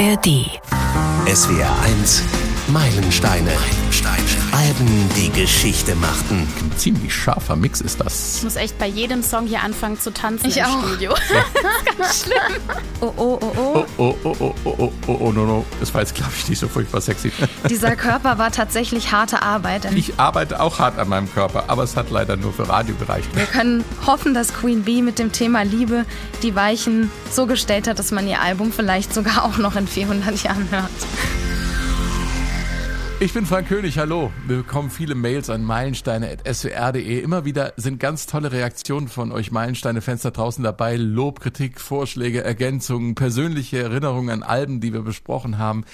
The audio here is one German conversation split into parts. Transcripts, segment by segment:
ARD. SWR 1 Meilensteine. Meilensteine. Alben, die Geschichte machten. Ein ziemlich scharfer Mix ist das. Ich muss echt bei jedem Song hier anfangen zu tanzen Ich im auch. Studio. Ganz schlimm. Oh, oh, oh, oh. Oh, oh, oh, oh, oh, oh, oh, no, no. Das war jetzt, glaube ich, nicht so furchtbar sexy. Dieser Körper war tatsächlich harte Arbeit. Ich arbeite auch hart an meinem Körper, aber es hat leider nur für Radio gereicht. Wir können hoffen, dass Queen Bee mit dem Thema Liebe die Weichen so gestellt hat, dass man ihr Album vielleicht sogar auch noch in 400 Jahren hört. Ich bin Frank König, hallo. Wir bekommen viele Mails an meilensteine.swr.de. Immer wieder sind ganz tolle Reaktionen von euch Meilensteine-Fans da draußen dabei. Lob, Kritik, Vorschläge, Ergänzungen, persönliche Erinnerungen an Alben, die wir besprochen haben.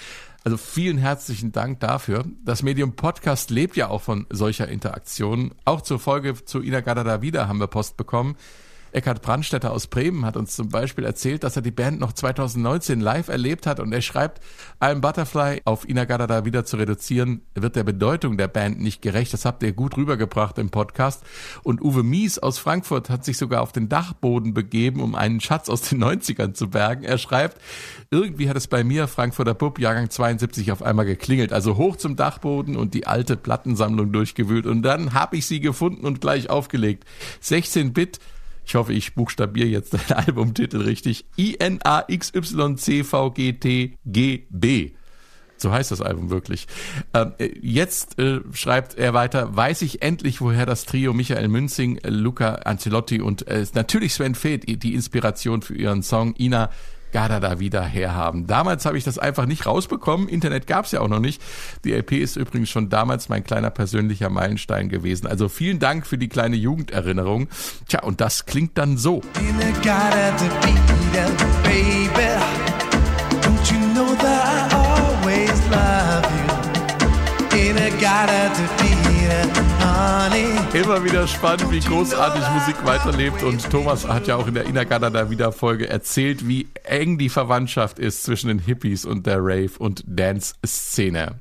Also vielen herzlichen Dank dafür. Das Medium Podcast lebt ja auch von solcher Interaktion. Auch zur Folge zu Ina Gadada wieder haben wir Post bekommen. Eckhard Brandstätter aus Bremen hat uns zum Beispiel erzählt, dass er die Band noch 2019 live erlebt hat und er schreibt, I'm Butterfly auf Ina Gadada wieder zu reduzieren, wird der Bedeutung der Band nicht gerecht. Das habt ihr gut rübergebracht im Podcast. Und Uwe Mies aus Frankfurt hat sich sogar auf den Dachboden begeben, um einen Schatz aus den 90ern zu bergen. Er schreibt, irgendwie hat es bei mir, Frankfurter Bub, Jahrgang 72, auf einmal geklingelt. Also hoch zum Dachboden und die alte Plattensammlung durchgewühlt. Und dann habe ich sie gefunden und gleich aufgelegt. 16 Bit, ich hoffe, ich buchstabiere jetzt den Albumtitel richtig. I-N-A-X-Y-C-V-G-T-G-B. So heißt das Album wirklich. Ähm, äh, jetzt äh, schreibt er weiter, weiß ich endlich, woher das Trio Michael Münzing, Luca Ancelotti und äh, natürlich Sven Feth die Inspiration für ihren Song Ina Gada da wieder herhaben. Damals habe ich das einfach nicht rausbekommen. Internet gab es ja auch noch nicht. Die LP ist übrigens schon damals mein kleiner persönlicher Meilenstein gewesen. Also vielen Dank für die kleine Jugenderinnerung. Tja, und das klingt dann so. Baby. Immer wieder spannend, wie großartig Musik weiterlebt. Und Thomas hat ja auch in der Inagada da wieder Folge erzählt, wie eng die Verwandtschaft ist zwischen den Hippies und der Rave- und Dance-Szene.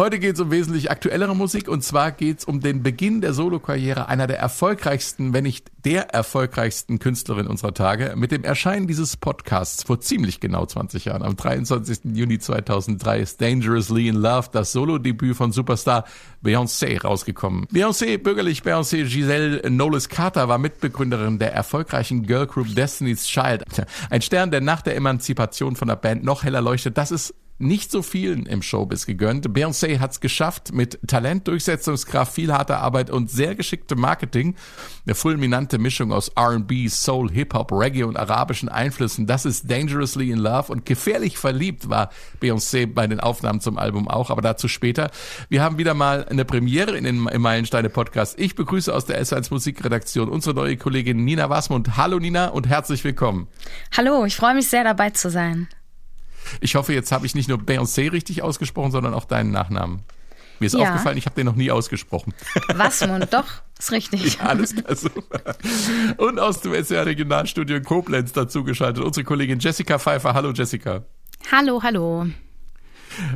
Heute geht es um wesentlich aktuellere Musik und zwar geht es um den Beginn der Solokarriere einer der erfolgreichsten, wenn nicht der erfolgreichsten Künstlerin unserer Tage. Mit dem Erscheinen dieses Podcasts vor ziemlich genau 20 Jahren, am 23. Juni 2003, ist Dangerously in Love, das Solo-Debüt von Superstar Beyoncé rausgekommen. Beyoncé, bürgerlich Beyoncé Giselle Knowles Carter, war Mitbegründerin der erfolgreichen Girlgroup Destiny's Child. Ein Stern, der nach der Emanzipation von der Band noch heller leuchtet. Das ist nicht so vielen im Showbiz gegönnt. Beyoncé hat's geschafft mit Talent, Durchsetzungskraft, viel harter Arbeit und sehr geschicktem Marketing. Eine fulminante Mischung aus R&B, Soul, Hip-Hop, Reggae und arabischen Einflüssen. Das ist Dangerously in Love und gefährlich verliebt war Beyoncé bei den Aufnahmen zum Album auch, aber dazu später. Wir haben wieder mal eine Premiere in den, im Meilensteine Podcast. Ich begrüße aus der S1 Musikredaktion unsere neue Kollegin Nina Wasmund. Hallo Nina und herzlich willkommen. Hallo, ich freue mich sehr dabei zu sein. Ich hoffe, jetzt habe ich nicht nur Beyoncé richtig ausgesprochen, sondern auch deinen Nachnamen. Mir ist Ja. aufgefallen, ich habe den noch nie ausgesprochen. Wasmund, doch, ist richtig. Ja, alles klar, super. Und aus dem SR Regionalstudio in Koblenz dazugeschaltet unsere Kollegin Jessica Pfeiffer. Hallo Jessica. Hallo, hallo.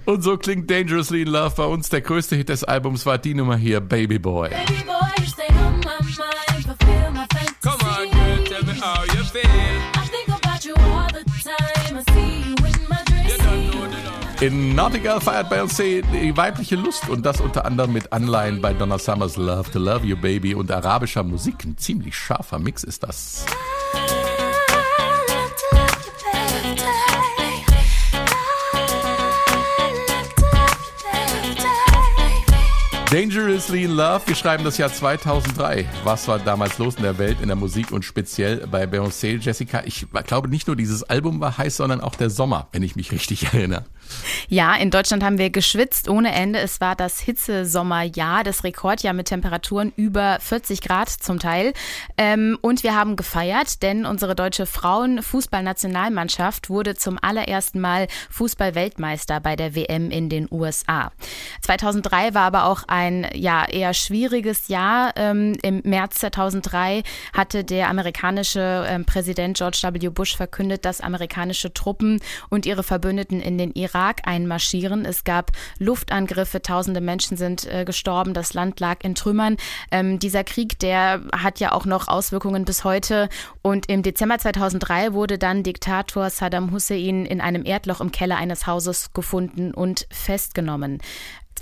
Und so klingt Dangerously in Love bei uns. Der größte Hit des Albums war die Nummer hier, Baby Boy. Baby boy, you stay on my mind, fulfill my fantasy. Come on, girl, tell me how you feel. In Nautical feiert Beyoncé die weibliche Lust und das unter anderem mit Anleihen bei Donna Summers Love to Love You Baby und arabischer Musik. Ein ziemlich scharfer Mix ist das. Dangerously in Love, wir schreiben das Jahr 2003. Was war damals los in der Welt, in der Musik und speziell bei Beyoncé, Jessica? Ich glaube nicht nur dieses Album war heiß, sondern auch der Sommer, wenn ich mich richtig erinnere. Ja, in Deutschland haben wir geschwitzt ohne Ende. Es war das Hitzesommerjahr, das Rekordjahr mit Temperaturen über 40 Grad zum Teil. Ähm, und wir haben gefeiert, denn unsere deutsche Frauenfußballnationalmannschaft wurde zum allerersten Mal Fußballweltmeister bei der WM in den USA. 2003 war aber auch ein ein ja eher schwieriges Jahr. Ähm, Im März 2003 hatte der amerikanische ähm, Präsident George W. Bush verkündet, dass amerikanische Truppen und ihre Verbündeten in den Irak einmarschieren. Es gab Luftangriffe, tausende Menschen sind äh, gestorben, das Land lag in Trümmern. Ähm, dieser Krieg, der hat ja auch noch Auswirkungen bis heute. Und im Dezember 2003 wurde dann Diktator Saddam Hussein in einem Erdloch im Keller eines Hauses gefunden und festgenommen.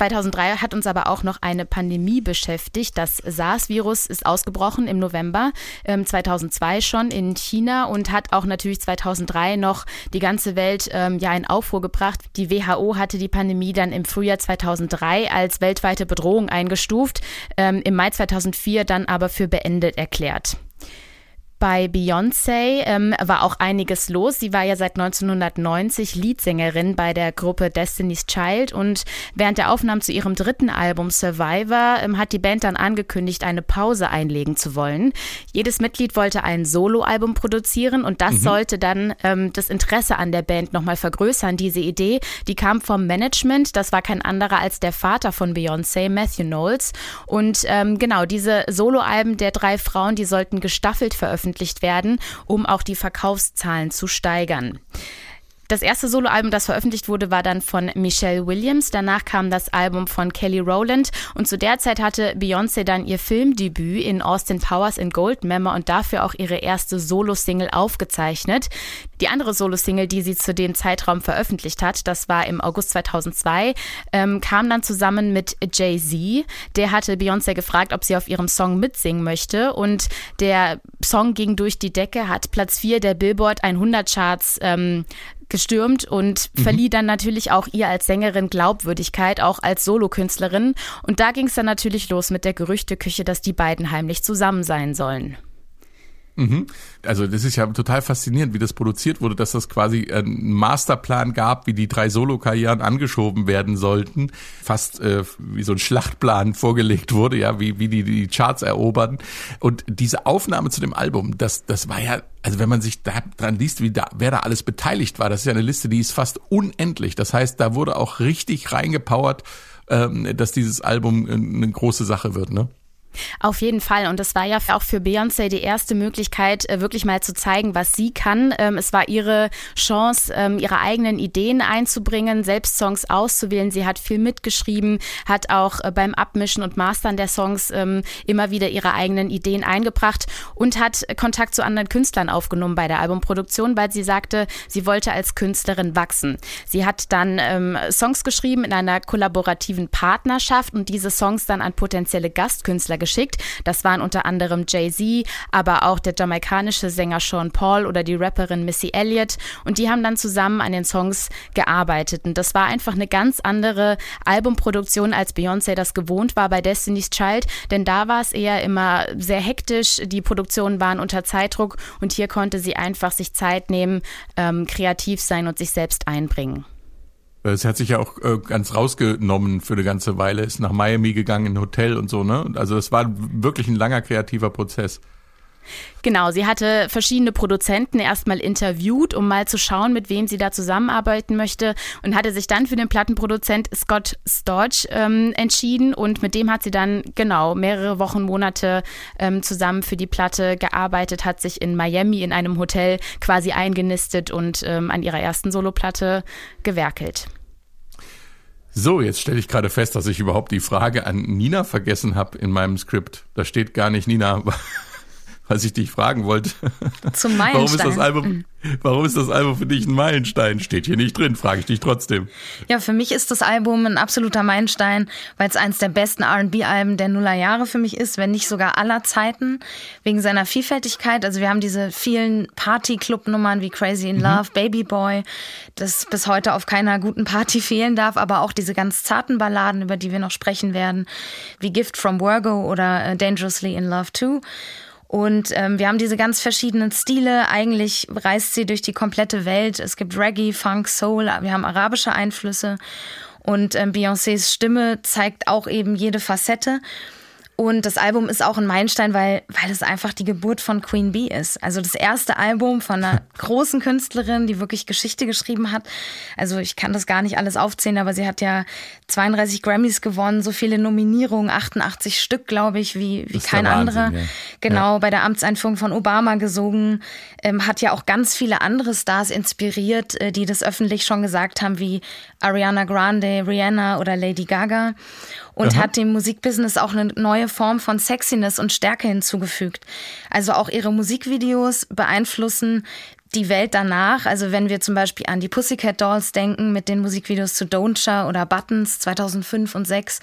2003 hat uns aber auch noch eine Pandemie beschäftigt. Das SARS-Virus ist ausgebrochen im November ähm, 2002 schon in China und hat auch natürlich 2003 noch die ganze Welt ähm, ja in Aufruhr gebracht. Die WHO hatte die Pandemie dann im Frühjahr 2003 als weltweite Bedrohung eingestuft, ähm, im Mai 2004 dann aber für beendet erklärt. Bei Beyoncé ähm, war auch einiges los. Sie war ja seit 1990 Leadsängerin bei der Gruppe Destiny's Child und während der Aufnahmen zu ihrem dritten Album Survivor ähm, hat die Band dann angekündigt, eine Pause einlegen zu wollen. Jedes Mitglied wollte ein Soloalbum produzieren und das mhm. sollte dann ähm, das Interesse an der Band nochmal vergrößern. Diese Idee, die kam vom Management. Das war kein anderer als der Vater von Beyoncé, Matthew Knowles. Und ähm, genau, diese Soloalben der drei Frauen, die sollten gestaffelt veröffentlicht veröffentlicht werden, um auch die Verkaufszahlen zu steigern. Das erste Soloalbum, das veröffentlicht wurde, war dann von Michelle Williams. Danach kam das Album von Kelly Rowland und zu der Zeit hatte Beyoncé dann ihr Filmdebüt in Austin Powers in Goldmember und dafür auch ihre erste Solo-Single aufgezeichnet. Die andere Solo-Single, die sie zu dem Zeitraum veröffentlicht hat, das war im August 2002, ähm, kam dann zusammen mit Jay-Z. Der hatte Beyoncé gefragt, ob sie auf ihrem Song mitsingen möchte und der Song ging durch die Decke, hat Platz 4 der Billboard 100 Charts ähm, gestürmt und mhm. verlieh dann natürlich auch ihr als Sängerin Glaubwürdigkeit, auch als Solokünstlerin. Und da ging es dann natürlich los mit der Gerüchteküche, dass die beiden heimlich zusammen sein sollen. Mhm. Also das ist ja total faszinierend, wie das produziert wurde, dass das quasi einen Masterplan gab, wie die drei Solo-Karrieren angeschoben werden sollten, fast äh, wie so ein Schlachtplan vorgelegt wurde, ja, wie, wie die die Charts erobern. Und diese Aufnahme zu dem Album, das, das war ja, also wenn man sich da dran liest, wie da, wer da alles beteiligt war, das ist ja eine Liste, die ist fast unendlich. Das heißt, da wurde auch richtig reingepowert, ähm, dass dieses Album eine große Sache wird, ne? Auf jeden Fall. Und das war ja auch für Beyoncé die erste Möglichkeit, äh, wirklich mal zu zeigen, was sie kann. Ähm, es war ihre Chance, ähm, ihre eigenen Ideen einzubringen, selbst Songs auszuwählen. Sie hat viel mitgeschrieben, hat auch äh, beim Abmischen und Mastern der Songs ähm, immer wieder ihre eigenen Ideen eingebracht und hat Kontakt zu anderen Künstlern aufgenommen bei der Albumproduktion, weil sie sagte, sie wollte als Künstlerin wachsen. Sie hat dann Songs geschrieben in einer kollaborativen Partnerschaft und diese Songs dann an potenzielle Gastkünstler geschickt. Das waren unter anderem Jay-Z, aber auch der jamaikanische Sänger Sean Paul oder die Rapperin Missy Elliott. Und die haben dann zusammen an den Songs gearbeitet. Und das war einfach eine ganz andere Albumproduktion, als Beyoncé das gewohnt war bei Destiny's Child. Denn da war es eher immer sehr hektisch. Die Produktionen waren unter Zeitdruck und hier konnte sie einfach sich Zeit nehmen, ähm, kreativ sein und sich selbst einbringen. Es hat sich ja auch äh, ganz rausgenommen für eine ganze Weile, ist nach Miami gegangen, in ein Hotel und so, ne? Also es war wirklich ein langer kreativer Prozess. Genau, sie hatte verschiedene Produzenten erstmal interviewt, um mal zu schauen, mit wem sie da zusammenarbeiten möchte und hatte sich dann für den Plattenproduzent Scott Storch ähm, entschieden und mit dem hat sie dann genau mehrere Wochen, Monate ähm, zusammen für die Platte gearbeitet, hat sich in Miami in einem Hotel quasi eingenistet und ähm, an ihrer ersten Soloplatte gewerkelt. So, jetzt stelle ich gerade fest, dass ich überhaupt die Frage an Nina vergessen habe in meinem Skript. Da steht gar nicht Nina was ich dich fragen wollte. Zum Meilenstein. Warum ist das Album, warum ist das Album für dich ein Meilenstein? Steht hier nicht drin, frage ich dich trotzdem. Ja, für mich ist das Album ein absoluter Meilenstein, weil es eines der besten R&B-Alben der Nullerjahre für mich ist, wenn nicht sogar aller Zeiten, wegen seiner Vielfältigkeit. Also wir haben diese vielen Party-Club-Nummern wie Crazy in mhm. Love, mhm. Baby Boy, das bis heute auf keiner guten Party fehlen darf, aber auch diese ganz zarten Balladen, über die wir noch sprechen werden, wie Gift from Virgo oder äh, Dangerously in Love Too. Und ähm, wir haben diese ganz verschiedenen Stile. Eigentlich reist sie durch die komplette Welt. Es gibt Reggae, Funk, Soul. Wir haben arabische Einflüsse. Und ähm, Beyoncés Stimme zeigt auch eben jede Facette. Und das Album ist auch ein Meilenstein, weil, weil es einfach die Geburt von Queen Bee ist. Also das erste Album von einer großen Künstlerin, die wirklich Geschichte geschrieben hat. Also ich kann das gar nicht alles aufzählen, aber sie hat ja 32 Grammys gewonnen, so viele Nominierungen, 88 Stück, glaube ich, wie, wie kein Wahnsinn, anderer. ja. Genau, bei der Amtseinführung von Obama gesungen, ähm, hat ja auch ganz viele andere Stars inspiriert, äh, die das öffentlich schon gesagt haben, wie Ariana Grande, Rihanna oder Lady Gaga. Und hat dem Musikbusiness auch eine neue Form von Sexiness und Stärke hinzugefügt. Also auch ihre Musikvideos beeinflussen die Welt danach. Also wenn wir zum Beispiel an die Pussycat Dolls denken mit den Musikvideos zu Don't oder Buttons 2005 und 2006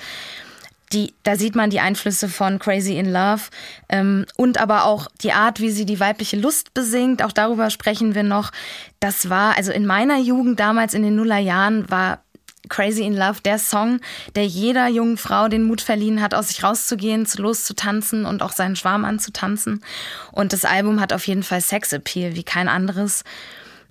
die, da sieht man die Einflüsse von Crazy in Love ähm, und aber auch die Art, wie sie die weibliche Lust besingt. Auch darüber sprechen wir noch. Das war, also in meiner Jugend damals in den Nullerjahren war Crazy in Love der Song, der jeder jungen Frau den Mut verliehen hat, aus sich rauszugehen, zu loszutanzen und auch seinen Schwarm anzutanzen. Und das Album hat auf jeden Fall Sexappeal wie kein anderes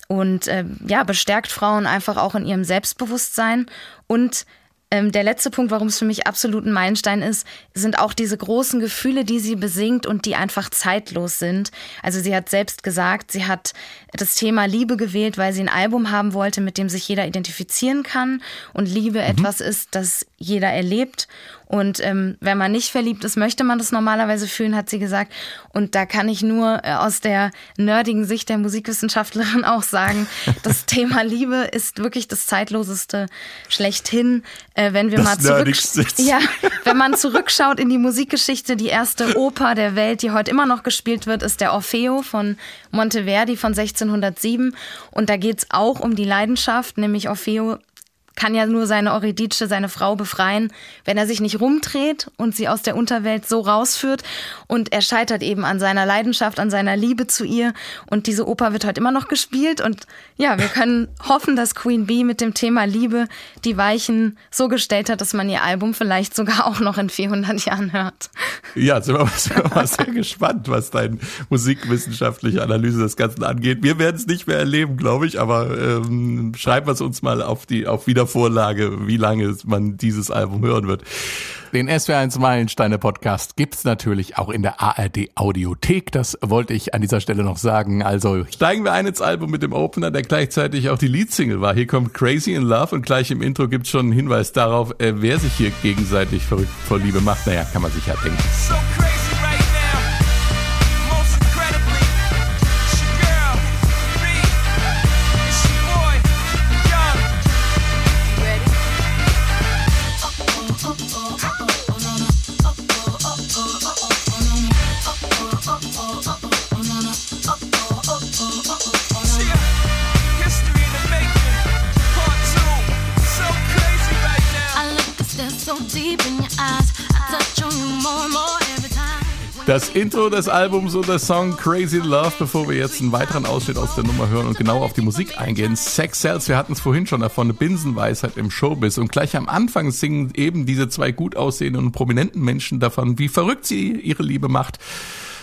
und äh, ja, bestärkt Frauen einfach auch in ihrem Selbstbewusstsein. Und ähm, der letzte Punkt, warum es für mich absolut ein Meilenstein ist, sind auch diese großen Gefühle, die sie besingt und die einfach zeitlos sind. Also sie hat selbst gesagt, sie hat das Thema Liebe gewählt, weil sie ein Album haben wollte, mit dem sich jeder identifizieren kann und Liebe etwas ist, das jeder erlebt. Und ähm, wenn man nicht verliebt ist, möchte man das normalerweise fühlen, hat sie gesagt. Und da kann ich nur äh, aus der nerdigen Sicht der Musikwissenschaftlerin auch sagen, das Thema Liebe ist wirklich das zeitloseste schlechthin. Äh, wenn wir Das mal zurück, ja, wenn man zurückschaut in die Musikgeschichte, die erste Oper der Welt, die heute immer noch gespielt wird, ist der Orfeo von Monteverdi von 1607. Und da geht's auch um die Leidenschaft, nämlich Orfeo kann ja nur seine Eurydice, seine Frau befreien, wenn er sich nicht rumdreht und sie aus der Unterwelt so rausführt. Und er scheitert eben an seiner Leidenschaft, an seiner Liebe zu ihr. Und diese Oper wird heute immer noch gespielt. Und ja, wir können hoffen, dass Queen Bee mit dem Thema Liebe die Weichen so gestellt hat, dass man ihr Album vielleicht sogar auch noch in 400 Jahren hört. Ja, sind wir, sind wir mal sehr gespannt, was deine musikwissenschaftliche Analyse des Ganzen angeht. Wir werden es nicht mehr erleben, glaube ich, aber ähm, schreiben wir es uns mal auf die auf Wiedervorlage, wie lange man dieses Album hören wird. Den SWR1 Meilensteine Podcast gibt's natürlich auch in der ARD Audiothek. Das wollte ich an dieser Stelle noch sagen. Also steigen wir ein ins Album mit dem Opener, der gleichzeitig auch die Leadsingle war. Hier kommt Crazy in Love und gleich im Intro gibt's schon einen Hinweis darauf, äh, wer sich hier gegenseitig verrückt vor Liebe macht. Naja, kann man sich ja denken. So Das Intro des Albums und der Song Crazy Love, bevor wir jetzt einen weiteren Ausschnitt aus der Nummer hören und genau auf die Musik eingehen. Sex Cells, wir hatten es vorhin schon davon, eine Binsenweisheit im Showbiz. Und gleich am Anfang singen eben diese zwei gut aussehenden und prominenten Menschen davon, wie verrückt sie ihre Liebe macht.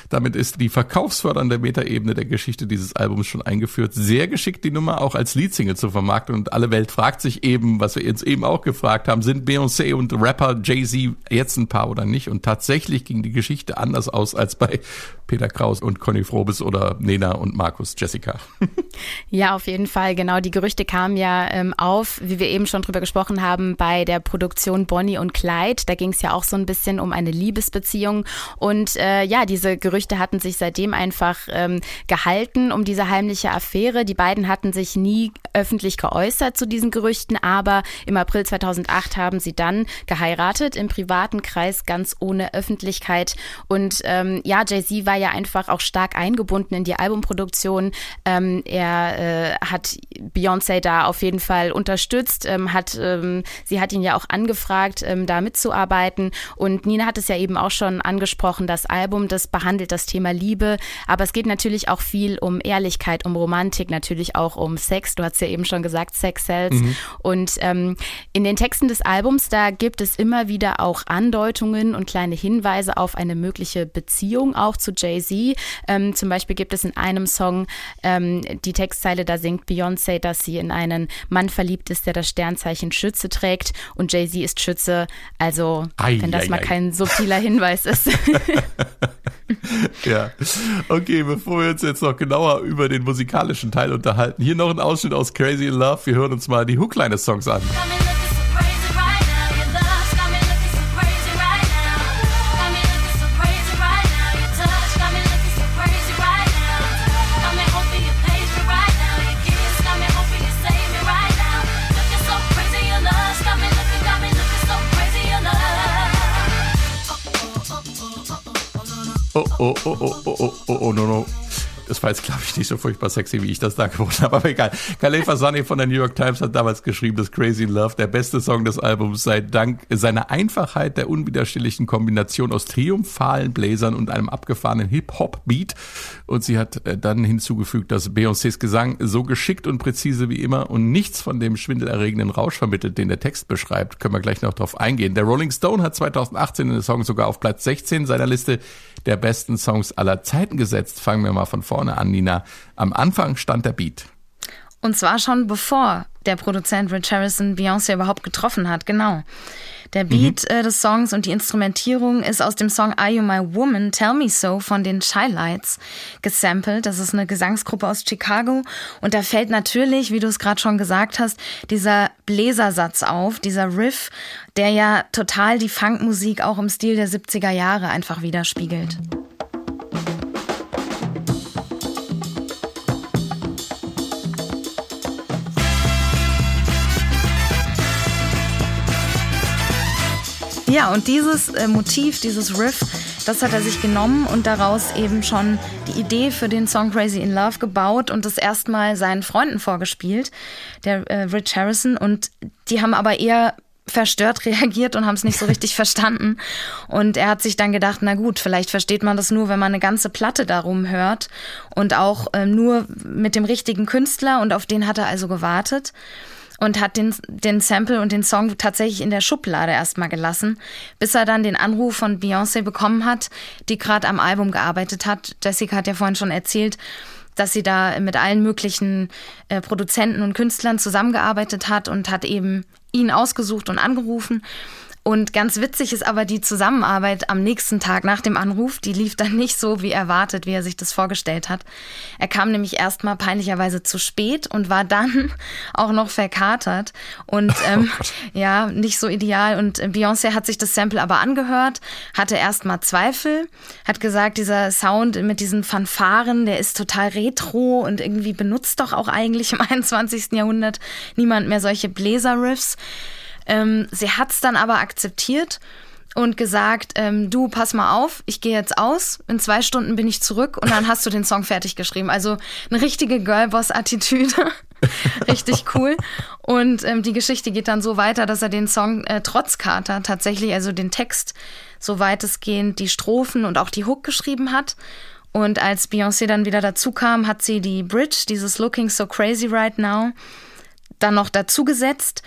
Damit ist die verkaufsfördernde Metaebene der Geschichte dieses Albums schon eingeführt. Sehr geschickt die Nummer auch als Leadsingle zu vermarkten und alle Welt fragt sich eben, was wir jetzt eben auch gefragt haben, sind Beyoncé und Rapper Jay-Z jetzt ein Paar oder nicht? Und tatsächlich ging die Geschichte anders aus als bei Peter Kraus und Conny Frobes oder Nena und Markus Jessica. Ja, auf jeden Fall. Genau, die Gerüchte kamen ja ähm, auf, wie wir eben schon drüber gesprochen haben, bei der Produktion Bonnie und Clyde. Da ging es ja auch so ein bisschen um eine Liebesbeziehung. Und äh, ja, diese Gerüchte hatten sich seitdem einfach ähm, gehalten um diese heimliche Affäre. Die beiden hatten sich nie öffentlich geäußert zu diesen Gerüchten, aber im April 2008 haben sie dann geheiratet im privaten Kreis, ganz ohne Öffentlichkeit. Und ähm, ja, Jay-Z war ja einfach auch stark eingebunden in die Albumproduktion. Ähm, er äh, hat Beyoncé da auf jeden Fall unterstützt, ähm, hat, ähm, sie hat ihn ja auch angefragt, ähm, da mitzuarbeiten. Und Nina hat es ja eben auch schon angesprochen, das Album, das behandelt das Thema Liebe, aber es geht natürlich auch viel um Ehrlichkeit, um Romantik, natürlich auch um Sex. Du hast ja eben schon gesagt, Sex Cells. Und ähm, in den Texten des Albums, da gibt es immer wieder auch Andeutungen und kleine Hinweise auf eine mögliche Beziehung auch zu Jay-Z. Ähm, zum Beispiel gibt es in einem Song ähm, die Textzeile, da singt Beyoncé, dass sie in einen Mann verliebt ist, der das Sternzeichen Schütze trägt und Jay-Z ist Schütze. Also, Ei, wenn das ei, mal ei. kein subtiler Hinweis ist. Ja. Okay, bevor wir uns jetzt noch genauer über den musikalischen Teil unterhalten, hier noch ein Ausschnitt aus Crazy in Love. Wir hören uns mal die Hookline des Songs an. Oh, oh, oh, oh, oh, oh, oh, no, no. Das war jetzt, glaube ich, nicht so furchtbar sexy, wie ich das da geboten habe, aber egal. Khaled Fasani von der New York Times hat damals geschrieben, dass Crazy Love der beste Song des Albums sei dank seiner Einfachheit der unwiderstehlichen Kombination aus triumphalen Bläsern und einem abgefahrenen Hip-Hop-Beat. Und sie hat äh, dann hinzugefügt, dass Beyoncés Gesang so geschickt und präzise wie immer und nichts von dem schwindelerregenden Rausch vermittelt, den der Text beschreibt. Können wir gleich noch drauf eingehen. Der Rolling Stone hat 2018 den Song sogar auf Platz 16 seiner Liste der besten Songs aller Zeiten gesetzt. Fangen wir mal von vorne an, Nina. Am Anfang stand der Beat. Und zwar schon bevor der Produzent Rich Harrison Beyoncé überhaupt getroffen hat, genau. Der Beat äh, des Songs und die Instrumentierung ist aus dem Song Are You My Woman, Tell Me So von den Shy Lights gesampelt. Das ist eine Gesangsgruppe aus Chicago. Und da fällt natürlich, wie du es gerade schon gesagt hast, dieser Bläsersatz auf, dieser Riff, der ja total die Funkmusik auch im Stil der 70er Jahre einfach widerspiegelt. Ja, und dieses äh, Motiv, dieses Riff, das hat er sich genommen und daraus eben schon die Idee für den Song Crazy in Love gebaut und das erstmal seinen Freunden vorgespielt, der äh, Rich Harrison. Und die haben aber eher verstört reagiert und haben es nicht so richtig verstanden. Und er hat sich dann gedacht, na gut, vielleicht versteht man das nur, wenn man eine ganze Platte darum hört und auch ähm, nur mit dem richtigen Künstler und auf den hat er also gewartet und hat den, den Sample und den Song tatsächlich in der Schublade erstmal gelassen, bis er dann den Anruf von Beyoncé bekommen hat, die gerade am Album gearbeitet hat. Jessica hat ja vorhin schon erzählt, dass sie da mit allen möglichen äh, Produzenten und Künstlern zusammengearbeitet hat und hat eben ihn ausgesucht und angerufen. Und ganz witzig ist aber die Zusammenarbeit am nächsten Tag nach dem Anruf. Die lief dann nicht so wie erwartet, wie er sich das vorgestellt hat. Er kam nämlich erstmal peinlicherweise zu spät und war dann auch noch verkatert und ähm, ja, nicht so ideal. Und äh, Beyoncé hat sich das Sample aber angehört, hatte erstmal Zweifel, hat gesagt, dieser Sound mit diesen Fanfaren, der ist total retro und irgendwie benutzt doch auch eigentlich im 21. Jahrhundert niemand mehr solche Bläserriffs. Ähm, sie hat es dann aber akzeptiert und gesagt, ähm, du, pass mal auf, ich gehe jetzt aus, in zwei Stunden bin ich zurück und dann hast du den Song fertig geschrieben. Also eine richtige Girlboss-Attitüde. Richtig cool. Und ähm, die Geschichte geht dann so weiter, dass er den Song äh, trotz Carter tatsächlich, also den Text, so weitestgehend die Strophen und auch die Hook geschrieben hat. Und als Beyoncé dann wieder dazu kam, hat sie die Bridge, dieses Looking So Crazy Right Now, dann noch dazu gesetzt.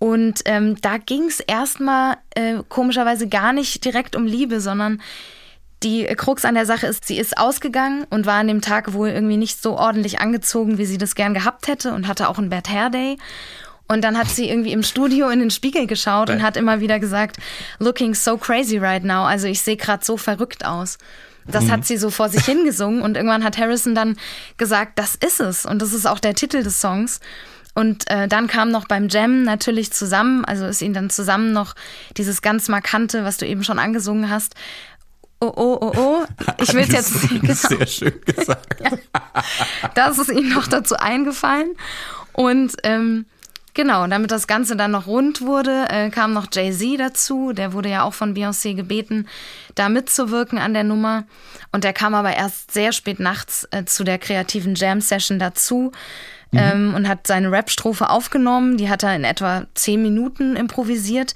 Und ähm, da ging es erstmal äh, komischerweise gar nicht direkt um Liebe, sondern die Krux an der Sache ist, sie ist ausgegangen und war an dem Tag wohl irgendwie nicht so ordentlich angezogen, wie sie das gern gehabt hätte und hatte auch einen Bad Hair Day. Und dann hat sie irgendwie im Studio in den Spiegel geschaut und hat immer wieder gesagt, looking so crazy right now. Also ich sehe gerade so verrückt aus. Das hat sie so vor sich hingesungen und irgendwann hat Harrison dann gesagt, das ist es. Und das ist auch der Titel des Songs. Und äh, dann kam noch beim Jam natürlich zusammen, also ist ihnen dann zusammen noch dieses ganz markante, was du eben schon angesungen hast. Oh, oh, oh, oh. Ich will jetzt. Genau. Sehr schön gesagt. Das ist ihnen noch dazu eingefallen. Und ähm, genau, damit das Ganze dann noch rund wurde, äh, kam noch Jay-Z dazu. Der wurde ja auch von Beyoncé gebeten, da mitzuwirken an der Nummer. Und der kam aber erst sehr spät nachts äh, zu der kreativen Jam-Session dazu. Ähm, und hat seine Rap-Strophe aufgenommen. Die hat er in etwa zehn Minuten improvisiert.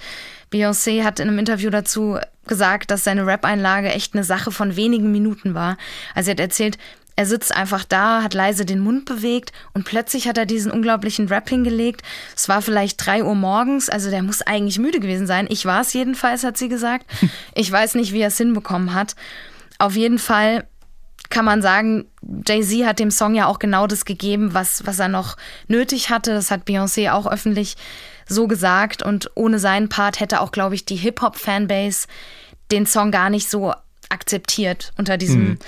Beyoncé hat in einem Interview dazu gesagt, dass seine Rap-Einlage echt eine Sache von wenigen Minuten war. Also er hat erzählt, er sitzt einfach da, hat leise den Mund bewegt und plötzlich hat er diesen unglaublichen Rap hingelegt. Es war vielleicht drei Uhr morgens, also der muss eigentlich müde gewesen sein. Ich war es jedenfalls, hat sie gesagt. Ich weiß nicht, wie er es hinbekommen hat. Auf jeden Fall kann man sagen, Jay-Z hat dem Song ja auch genau das gegeben, was, was er noch nötig hatte. Das hat Beyoncé auch öffentlich so gesagt. Und ohne seinen Part hätte auch, glaube ich, die Hip-Hop-Fanbase den Song gar nicht so akzeptiert unter diesem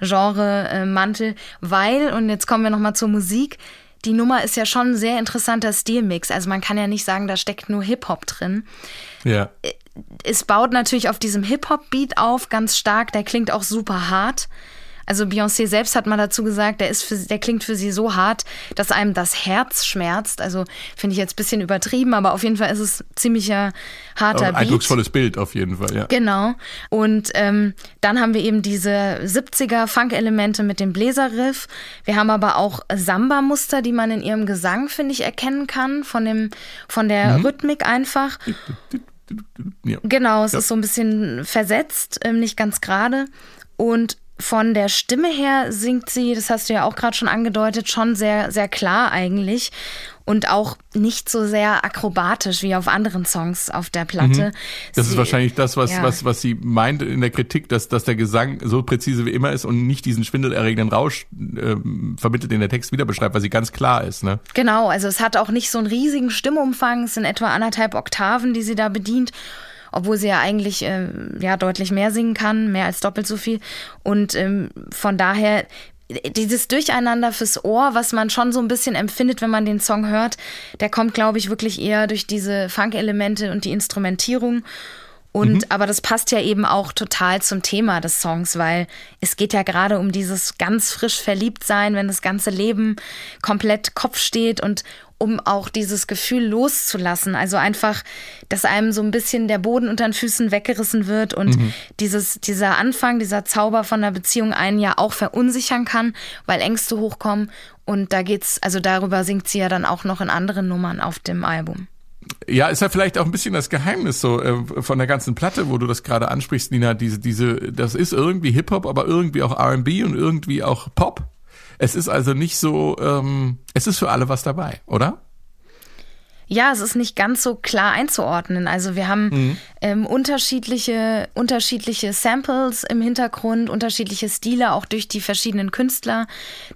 Genre-Mantel. Weil, und jetzt kommen wir nochmal zur Musik, die Nummer ist ja schon ein sehr interessanter Stilmix. Also man kann ja nicht sagen, da steckt nur Hip-Hop drin Ja. es baut natürlich auf diesem Hip-Hop-Beat auf, ganz stark. Der klingt auch super hart. Also Beyoncé selbst hat mal dazu gesagt, der, ist für, der klingt für sie so hart, dass einem das Herz schmerzt. Also finde ich jetzt ein bisschen übertrieben, aber auf jeden Fall ist es ziemlicher harter Ein eindrucksvolles Bild auf jeden Fall, ja. Genau. Und ähm, dann haben wir eben diese 70er Funk-Elemente mit dem Bläserriff. Wir haben aber auch Samba-Muster, die man in ihrem Gesang, finde ich, erkennen kann, von, dem, von der Rhythmik einfach. ja. Genau, es ist so ein bisschen versetzt, ähm, nicht ganz gerade. Und von der Stimme her singt sie, das hast du ja auch gerade schon angedeutet, schon sehr, sehr klar eigentlich. Und auch nicht so sehr akrobatisch wie auf anderen Songs auf der Platte. Mhm. Das ist Sie- wahrscheinlich das, was, ja. was, was sie meint in der Kritik, dass, dass der Gesang so präzise wie immer ist und nicht diesen schwindelerregenden Rausch ähm, vermittelt, den der Text wieder beschreibt, weil sie ganz klar ist. Ne? Genau, also es hat auch nicht so einen riesigen Stimmumfang. Es sind etwa anderthalb Oktaven, die sie da bedient. Obwohl sie ja eigentlich äh, ja, deutlich mehr singen kann, mehr als doppelt so viel. Und ähm, von daher dieses Durcheinander fürs Ohr, was man schon so ein bisschen empfindet, wenn man den Song hört, der kommt, glaube ich, wirklich eher durch diese Funk-Elemente und die Instrumentierung. Und aber das passt ja eben auch total zum Thema des Songs, weil es geht ja gerade um dieses ganz frisch verliebt sein, wenn das ganze Leben komplett Kopf steht und um auch dieses Gefühl loszulassen. Also einfach, dass einem so ein bisschen der Boden unter den Füßen weggerissen wird und dieses, dieser Anfang, dieser Zauber von der Beziehung einen ja auch verunsichern kann, weil Ängste hochkommen. Und da geht's, also darüber singt sie ja dann auch noch in anderen Nummern auf dem Album. Ja, ist ja vielleicht auch ein bisschen das Geheimnis so äh, von der ganzen Platte, wo du das gerade ansprichst, Nina. Diese, diese, das ist irgendwie Hip Hop, aber irgendwie auch R&B und irgendwie auch Pop. Es ist also nicht so, ähm, es ist für alle was dabei, oder? Ja, es ist nicht ganz so klar einzuordnen. Also wir haben ähm, unterschiedliche, unterschiedliche Samples im Hintergrund, unterschiedliche Stile, auch durch die verschiedenen Künstler,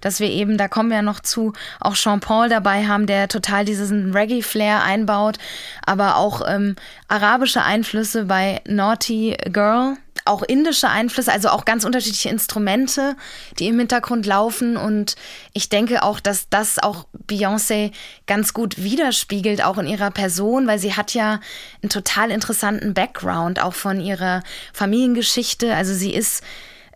dass wir eben, da kommen wir noch zu, auch Sean Paul dabei haben, der total diesen Reggae-Flair einbaut, aber auch ähm, arabische Einflüsse bei Naughty Girl, auch indische Einflüsse, also auch ganz unterschiedliche Instrumente, die im Hintergrund laufen. Und ich denke auch, dass das auch Beyoncé ganz gut widerspiegelt, auch in ihrer Person, weil sie hat ja einen total interessanten Background, auch von ihrer Familiengeschichte. Also sie ist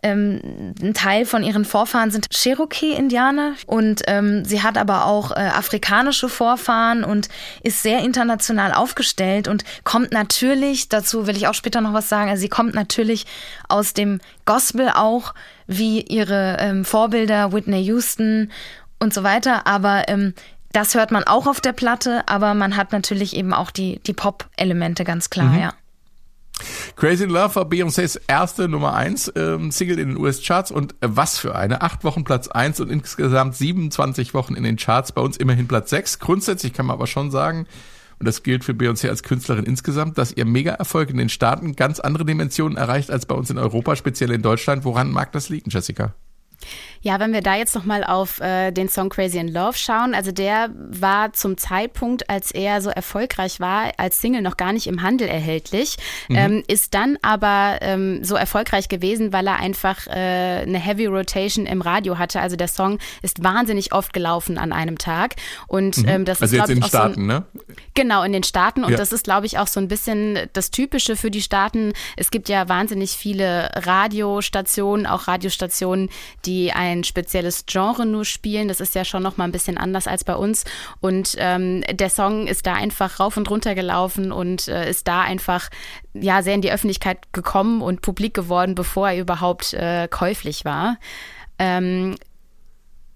ähm, ein Teil von ihren Vorfahren sind Cherokee-Indianer und ähm, sie hat aber auch äh, afrikanische Vorfahren und ist sehr international aufgestellt und kommt natürlich, dazu will ich auch später noch was sagen, also sie kommt natürlich aus dem Gospel auch, wie ihre ähm, Vorbilder Whitney Houston und so weiter, aber ähm, das hört man auch auf der Platte, aber man hat natürlich eben auch die, die Pop-Elemente ganz klar, ja. Crazy in Love war Beyoncés erste Nummer 1 ähm, Single in den US-Charts und äh, was für eine. Acht Wochen Platz 1 und insgesamt 27 Wochen in den Charts, bei uns immerhin Platz 6. Grundsätzlich kann man aber schon sagen, und das gilt für Beyoncé als Künstlerin insgesamt, dass ihr Mega-Erfolg in den Staaten ganz andere Dimensionen erreicht als bei uns in Europa, speziell in Deutschland. Woran mag das liegen, Jessica? Ja, wenn wir da jetzt nochmal auf äh, den Song Crazy in Love schauen, also der war zum Zeitpunkt, als er so erfolgreich war, als Single noch gar nicht im Handel erhältlich, ähm, ist dann aber ähm, so erfolgreich gewesen, weil er einfach äh, eine Heavy Rotation im Radio hatte. Also der Song ist wahnsinnig oft gelaufen an einem Tag. Und ähm, das Also ist, jetzt in den auch so ein, Staaten, ne? Genau, in den Staaten. Und Ja. das ist, glaube ich, auch so ein bisschen das Typische für die Staaten. Es gibt ja wahnsinnig viele Radiostationen, auch Radiostationen, die ein spezielles Genre nur spielen. Das ist ja schon noch mal ein bisschen anders als bei uns. Und ähm, der Song ist da einfach rauf und runter gelaufen und äh, ist da einfach ja sehr in die Öffentlichkeit gekommen und publik geworden, bevor er überhaupt äh, käuflich war. Ähm,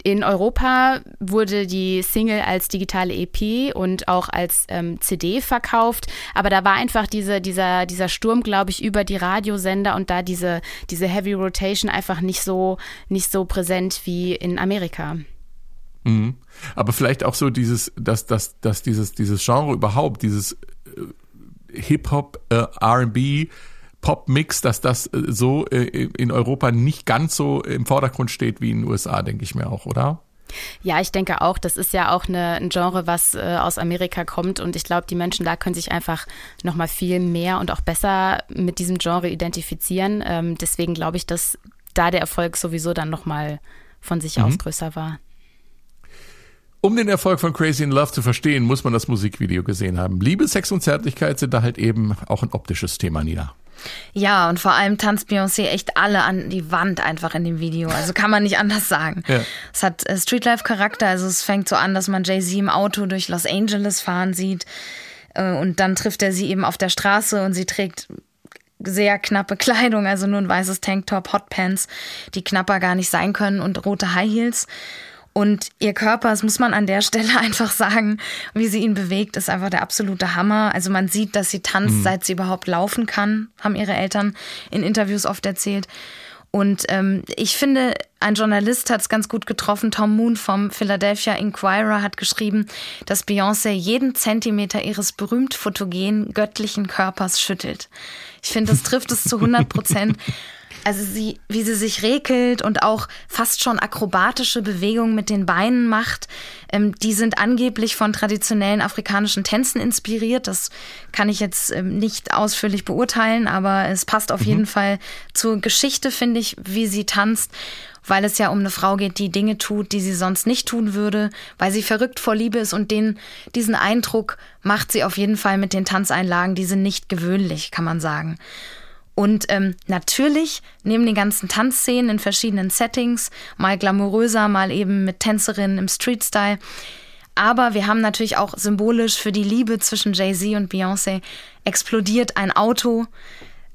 In Europa wurde die Single als digitale EP und auch als ähm, CD verkauft, aber da war einfach diese, dieser, dieser Sturm, glaube ich, über die Radiosender und da diese, diese Heavy Rotation einfach nicht so, nicht so präsent wie in Amerika. Mhm. Aber vielleicht auch so dieses, dass, dass, dass dieses, dieses Genre überhaupt, dieses äh, Hip-Hop, äh, RB, Pop-Mix, dass das äh, so äh, in Europa nicht ganz so im Vordergrund steht wie in den USA, denke ich mir auch, oder? Ja, ich denke auch, das ist ja auch eine, ein Genre, was äh, aus Amerika kommt und ich glaube, die Menschen da können sich einfach nochmal viel mehr und auch besser mit diesem Genre identifizieren. Ähm, deswegen glaube ich, dass da der Erfolg sowieso dann nochmal von sich aus größer war. Um den Erfolg von Crazy in Love zu verstehen, muss man das Musikvideo gesehen haben. Liebe, Sex und Zärtlichkeit sind da halt eben auch ein optisches Thema, Nina. Ja, und vor allem tanzt Beyoncé echt alle an die Wand einfach in dem Video. Also kann man nicht anders sagen. Ja. Es hat äh, Streetlife-Charakter, also es fängt so an, dass man Jay-Z im Auto durch Los Angeles fahren sieht. Äh, Und dann trifft er sie eben auf der Straße und sie trägt sehr knappe Kleidung, also nur ein weißes Tanktop, Hotpants, die knapper gar nicht sein können und rote High Heels. Und ihr Körper, das muss man an der Stelle einfach sagen, wie sie ihn bewegt, ist einfach der absolute Hammer. Also man sieht, dass sie tanzt, seit sie überhaupt laufen kann, haben ihre Eltern in Interviews oft erzählt. Und ähm, ich finde, ein Journalist hat es ganz gut getroffen. Tom Moon vom Philadelphia Inquirer hat geschrieben, dass Beyoncé jeden Zentimeter ihres berühmt fotogenen göttlichen Körpers schüttelt. Ich finde, das trifft es zu 100 Prozent. Also sie, wie sie sich regelt und auch fast schon akrobatische Bewegungen mit den Beinen macht, ähm, die sind angeblich von traditionellen afrikanischen Tänzen inspiriert. Das kann ich jetzt ähm, nicht ausführlich beurteilen, aber es passt auf jeden Fall zur Geschichte, finde ich, wie sie tanzt weil es ja um eine Frau geht, die Dinge tut, die sie sonst nicht tun würde, weil sie verrückt vor Liebe ist und den, diesen Eindruck macht sie auf jeden Fall mit den Tanzeinlagen, die sind nicht gewöhnlich, kann man sagen. Und ähm, natürlich neben den ganzen Tanzszenen in verschiedenen Settings, mal glamouröser, mal eben mit Tänzerinnen im Street-Style. Aber wir haben natürlich auch symbolisch für die Liebe zwischen Jay-Z und Beyoncé explodiert ein Auto,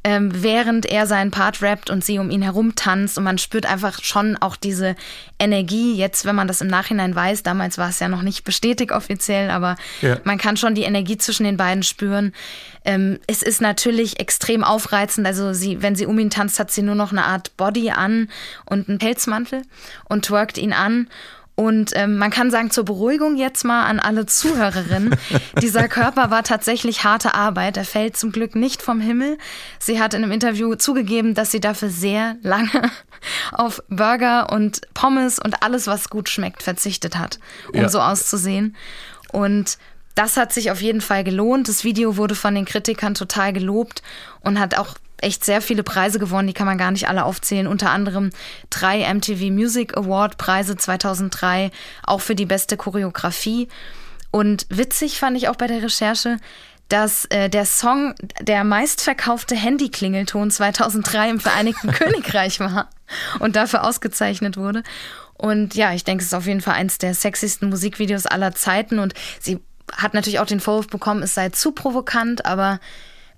ähm, während er seinen Part rappt und sie um ihn herum tanzt. Und man spürt einfach schon auch diese Energie. Jetzt, wenn man das im Nachhinein weiß, damals war es ja noch nicht bestätigt offiziell, aber Ja. man kann schon die Energie zwischen den beiden spüren. Ähm, es ist natürlich extrem aufreizend. Also sie, wenn sie um ihn tanzt, hat sie nur noch eine Art Body an und einen Pelzmantel und twerkt ihn an. Und ähm, man kann sagen, zur Beruhigung jetzt mal an alle Zuhörerinnen, dieser Körper war tatsächlich harte Arbeit. Er fällt zum Glück nicht vom Himmel. Sie hat in einem Interview zugegeben, dass sie dafür sehr lange auf Burger und Pommes und alles, was gut schmeckt, verzichtet hat, um Ja. so auszusehen. Und das hat sich auf jeden Fall gelohnt. Das Video wurde von den Kritikern total gelobt und hat auch echt sehr viele Preise gewonnen. Die kann man gar nicht alle aufzählen. Unter anderem drei MTV Music Award Preise 2003, auch für die beste Choreografie. Und witzig fand ich auch bei der Recherche, dass äh, der Song der meistverkaufte Handyklingelton 2003 im Vereinigten Königreich war und dafür ausgezeichnet wurde. Und ja, ich denke, es ist auf jeden Fall eins der sexiesten Musikvideos aller Zeiten. Und sie hat natürlich auch den Vorwurf bekommen, es sei zu provokant, aber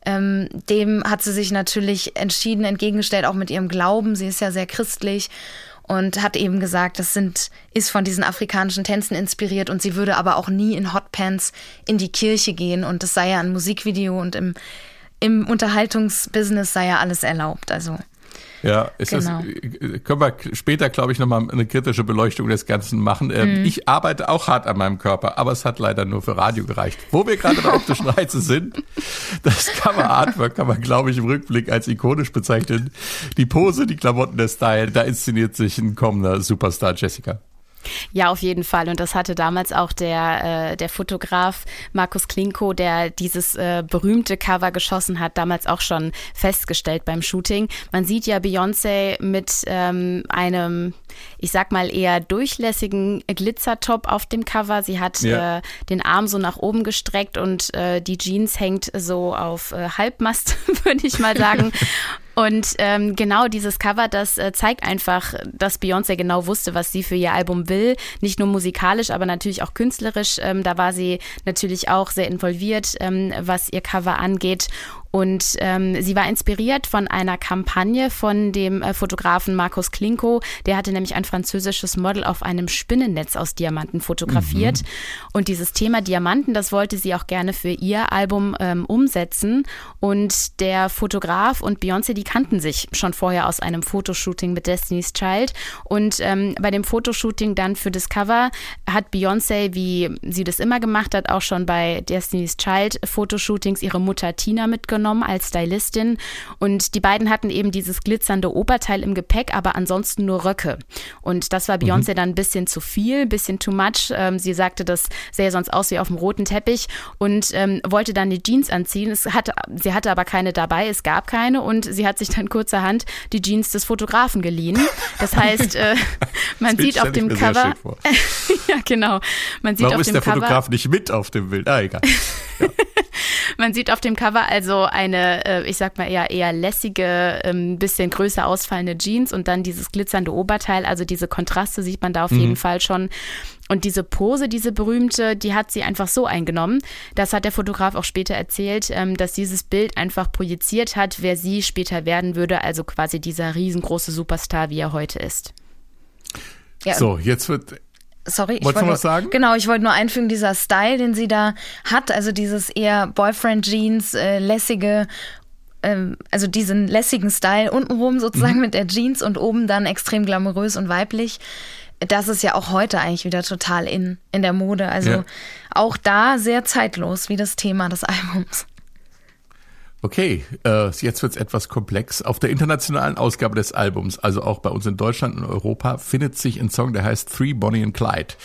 ähm, dem hat sie sich natürlich entschieden entgegengestellt, auch mit ihrem Glauben. Sie ist ja sehr christlich und hat eben gesagt, das sind, ist von diesen afrikanischen Tänzen inspiriert und sie würde aber auch nie in Hotpants in die Kirche gehen und das sei ja ein Musikvideo und im, im Unterhaltungsbusiness sei ja alles erlaubt. Also Ja, ist Genau. das, äh, können wir später, glaube ich, nochmal eine kritische Beleuchtung des Ganzen machen. Ähm, Mhm. Ich arbeite auch hart an meinem Körper, aber es hat leider nur für Radio gereicht. Wo wir gerade bei optischen Reize sind, das Cover-Artwork kann man, glaube ich, im Rückblick als ikonisch bezeichnen. Die Pose, die Klamotten, der Style, da inszeniert sich ein kommender Superstar Jessica. Ja, auf jeden Fall. Und das hatte damals auch der, äh, der Fotograf Markus Klinko, der dieses äh, berühmte Cover geschossen hat, damals auch schon festgestellt beim Shooting. Man sieht ja Beyoncé mit ähm, einem, ich sag mal, eher durchlässigen Glitzertop auf dem Cover. Sie hat Ja. äh, den Arm so nach oben gestreckt und äh, die Jeans hängt so auf äh, Halbmast, würde ich mal sagen. Und ähm, genau dieses Cover, das äh, zeigt einfach, dass Beyoncé genau wusste, was sie für ihr Album will. Nicht nur musikalisch, aber natürlich auch künstlerisch. Ähm, da war sie natürlich auch sehr involviert, ähm, was ihr Cover angeht. Und ähm, sie war inspiriert von einer Kampagne von dem äh, Fotografen Markus Klinko. Der hatte nämlich ein französisches Model auf einem Spinnennetz aus Diamanten fotografiert. Und dieses Thema Diamanten, das wollte sie auch gerne für ihr Album ähm, umsetzen. Und der Fotograf und Beyoncé, die kannten sich schon vorher aus einem Fotoshooting mit Destiny's Child. Und ähm, bei dem Fotoshooting dann für das Cover hat Beyoncé, wie sie das immer gemacht hat, auch schon bei Destiny's Child Fotoshootings ihre Mutter Tina mitgenommen als Stylistin. Und die beiden hatten eben dieses glitzernde Oberteil im Gepäck, aber ansonsten nur Röcke. Und das war Beyoncé dann ein bisschen zu viel, ein bisschen too much. Ähm, sie sagte, das sähe sonst aus wie auf dem roten Teppich und ähm, wollte dann die Jeans anziehen. Es hatte, sie hatte aber keine dabei, es gab keine und sie hat sich dann kurzerhand die Jeans des Fotografen geliehen. Das heißt, äh, man Bild sieht auf dem Cover, ja genau, man sieht Warum auf ist dem der Cover, Fotograf nicht mit auf dem Bild? Ah, egal. Man sieht auf dem Cover also eine, äh, ich sag mal eher eher lässige, ein bisschen größer ausfallende Jeans und dann dieses glitzernde Oberteil. Also diese Kontraste sieht man da auf jeden Fall schon. Und diese Pose, diese berühmte, die hat sie einfach so eingenommen. Das hat der Fotograf auch später erzählt, ähm, dass dieses Bild einfach projiziert hat, wer sie später werden würde. Also quasi dieser riesengroße Superstar, wie er heute ist. Ja, So, jetzt wird. Sorry, ich Wolltest du wollte was sagen? Genau, ich wollte nur einfügen, dieser Style, den sie da hat, also dieses eher Boyfriend-Jeans, äh, lässige, ähm, also diesen lässigen Style untenrum Mhm. sozusagen mit der Jeans und oben dann extrem glamourös und weiblich. Das ist ja auch heute eigentlich wieder total in, in der Mode. Also Ja. auch da sehr zeitlos wie das Thema des Albums. Okay, äh, jetzt wird's etwas komplex. Auf der internationalen Ausgabe des Albums, also auch bei uns in Deutschland und Europa, findet sich ein Song, der heißt Three Bonnie and Clyde.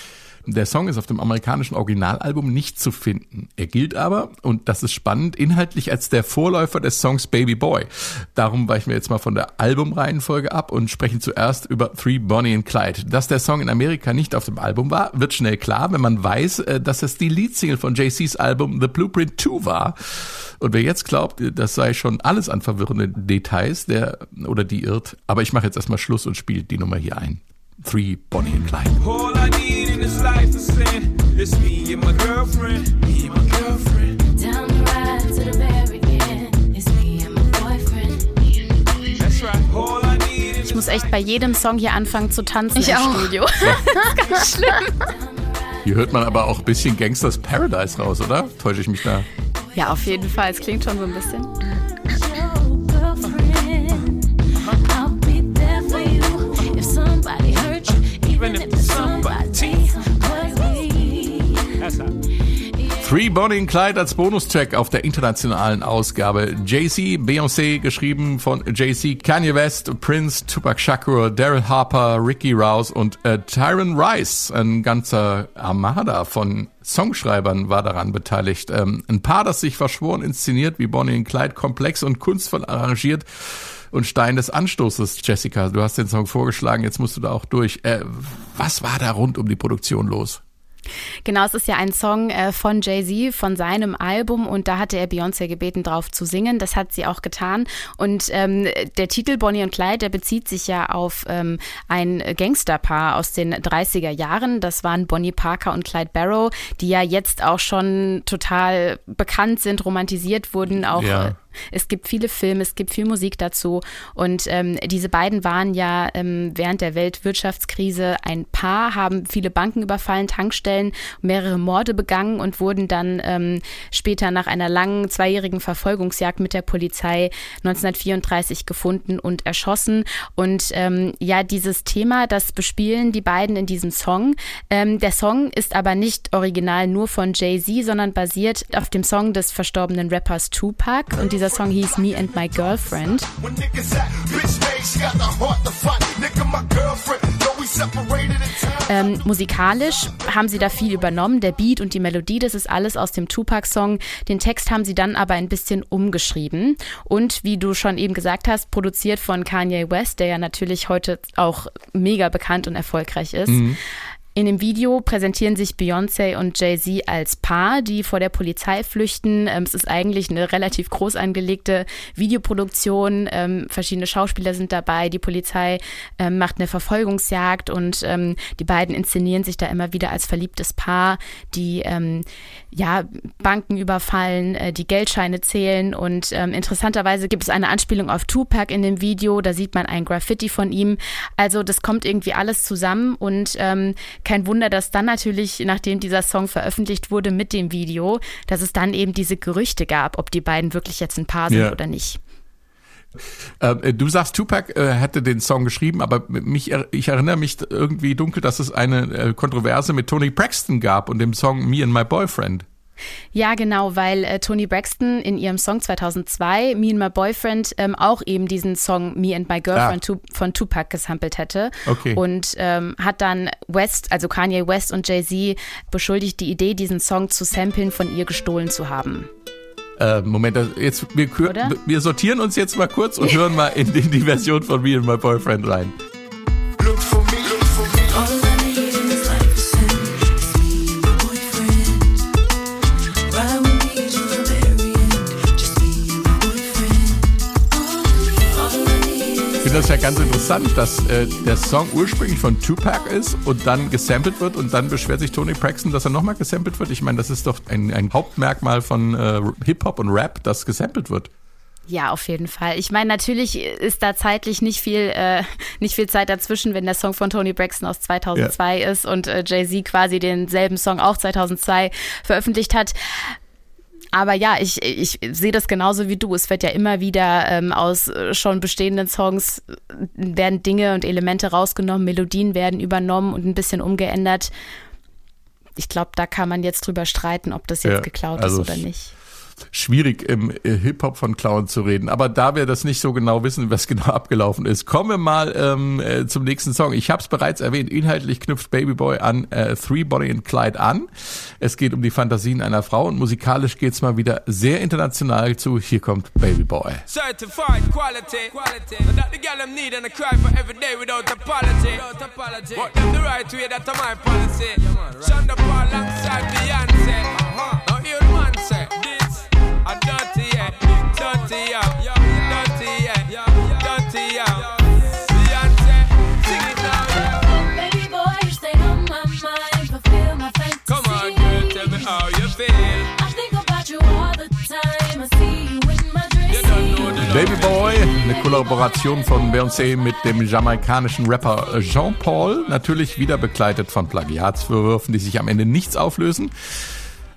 Der Song ist auf dem amerikanischen Originalalbum nicht zu finden. Er gilt aber, und das ist spannend, inhaltlich als der Vorläufer des Songs Baby Boy. Darum weichen wir jetzt mal von der Albumreihenfolge ab und sprechen zuerst über Three Bonnie and Clyde. Dass der Song in Amerika nicht auf dem Album war, wird schnell klar, wenn man weiß, äh, dass es die Leadsingle von JCs Album The Blueprint 2 war. Und wer jetzt glaubt, das sei schon alles an verwirrenden Details, der oder die irrt. Aber ich mache jetzt erstmal Schluss und spiele die Nummer hier ein. Three Bonnie and Clyde. All I need in this life to sin is me and my girlfriend. Me and my girlfriend. Down the ride to the very end. It's me and my boyfriend. That's right. All I need is Ich muss echt bei jedem Song hier anfangen zu tanzen Ich im auch. Studio. Hier hört man aber auch ein bisschen Gangsters Paradise raus, oder? Täusche ich mich da? Ja, auf jeden Fall. Es klingt schon so ein bisschen. Three Bonnie and Clyde als Bonustrack auf der internationalen Ausgabe. Jay-Z, Beyoncé, geschrieben von Jay-Z, Kanye West, Prince, Tupac Shakur, Daryl Harper, Ricky Rouse und äh, Tyron Rice. Ein ganzer Armada von Songschreibern war daran beteiligt. Ähm, ein Paar, das sich verschworen inszeniert, wie Bonnie und Clyde, komplex und kunstvoll arrangiert. Und Stein des Anstoßes, Jessica, du hast den Song vorgeschlagen, jetzt musst du da auch durch. Äh, was war da rund um die Produktion los? Genau, es ist ja ein Song äh, von Jay-Z, von seinem Album und da hatte er Beyoncé gebeten, drauf zu singen. Das hat sie auch getan. Und ähm, der Titel Bonnie und Clyde, der bezieht sich ja auf ähm, ein Gangsterpaar aus den 30er Jahren. Das waren Bonnie Parker und Clyde Barrow, die ja jetzt auch schon total bekannt sind, romantisiert wurden, auch Ja. Es gibt viele Filme, es gibt viel Musik dazu. Und ähm, diese beiden waren ja ähm, während der Weltwirtschaftskrise ein Paar, haben viele Banken überfallen, Tankstellen, mehrere Morde begangen und wurden dann ähm, später nach einer langen zweijährigen Verfolgungsjagd mit der Polizei 1934 gefunden und erschossen. Und ähm, ja, dieses Thema, das bespielen die beiden in diesem Song. Ähm, der Song ist aber nicht original nur von Jay-Z, sondern basiert auf dem Song des verstorbenen Rappers Tupac. Und dieser Song hieß Me and My Girlfriend. Ähm, musikalisch haben sie da viel übernommen. Der Beat und die Melodie, das ist alles aus dem Tupac-Song. Den Text haben sie dann aber ein bisschen umgeschrieben. Und wie du schon eben gesagt hast, produziert von Kanye West, der ja natürlich heute auch mega bekannt und erfolgreich ist. In dem Video präsentieren sich Beyoncé und Jay-Z als Paar, die vor der Polizei flüchten. Ähm, es ist eigentlich eine relativ groß angelegte Videoproduktion. Ähm, verschiedene Schauspieler sind dabei. Die Polizei ähm, macht eine Verfolgungsjagd und die beiden inszenieren sich da immer wieder als verliebtes Paar, die ja Banken überfallen, äh, die Geldscheine zählen und ähm, interessanterweise gibt es eine Anspielung auf Tupac in dem Video. Da sieht man ein Graffiti von ihm. Also das kommt irgendwie alles zusammen und ähm, kein Wunder, dass dann natürlich, nachdem dieser Song veröffentlicht wurde mit dem Video, dass es dann eben diese Gerüchte gab, ob die beiden wirklich jetzt ein Paar sind Ja. oder nicht. Äh, du sagst, Tupac äh, hätte den Song geschrieben, aber mich, ich erinnere mich irgendwie dunkel, dass es eine äh, Kontroverse mit Tony Braxton gab und dem Song Me and My Boyfriend. Ja, genau, weil äh, Toni Braxton in ihrem Song 2002, Me and My Boyfriend, ähm, auch eben diesen Song Me and My Girlfriend tu von Tupac gesampelt hätte. Okay. Und ähm, hat dann West, also Kanye West und Jay-Z beschuldigt, die Idee, diesen Song zu samplen, von ihr gestohlen zu haben. Äh, Moment, jetzt wir, wir sortieren uns jetzt mal kurz und hören mal in, in die Version von Me and My Boyfriend rein. Finde das ja ganz interessant, dass äh, der Song ursprünglich von Tupac ist und dann gesampelt wird und dann beschwert sich Tony Braxton, dass er nochmal gesampelt wird. Ich meine, das ist doch ein, ein Hauptmerkmal von äh, Hip-Hop und Rap, dass gesampelt wird. Ja, auf jeden Fall. Ich meine, natürlich ist da zeitlich nicht viel, äh, nicht viel Zeit dazwischen, wenn der Song von Tony Braxton aus 2002 ist und äh, Jay-Z quasi denselben Song auch 2002 veröffentlicht hat. Aber ja, ich, ich sehe das genauso wie du. Es wird ja immer wieder ähm, aus äh, schon bestehenden Songs äh, werden Dinge und Elemente rausgenommen, Melodien werden übernommen und ein bisschen umgeändert. Ich glaube, da kann man jetzt drüber streiten, ob das jetzt Ja, geklaut also ist oder nicht. Schwierig im äh, Hip-Hop von Clown zu reden. Aber da wir das nicht so genau wissen, was genau abgelaufen ist, kommen wir mal ähm, äh, zum nächsten Song. Ich habe es bereits erwähnt, inhaltlich knüpft Baby Boy an äh, Three Bonnie and Clyde an. Es geht um die Fantasien einer Frau und musikalisch geht's mal wieder sehr international zu. Hier kommt Baby Boy. Certified quality. quality. That the girl them need and I cry for every day without apology. Without apology. But them the right way, that's my policy. Shonda Paul alongside Beyonce. Uh-huh. Now hear the man this a dirty yeah, dirty yeah, dirty yeah, dirty yeah. Beyonce, sing it now. yeah. Baby boy, you stay on my mind, fulfill my fantasy. Come on, girl, tell me how you feel. I think about you all the time. I see you in my dreams. You don't know the Baby Boy, eine Kollaboration von Beyoncé mit dem jamaikanischen Rapper Jean Paul, natürlich wieder begleitet von Plagiatsvorwürfen, die sich am Ende nichts auflösen.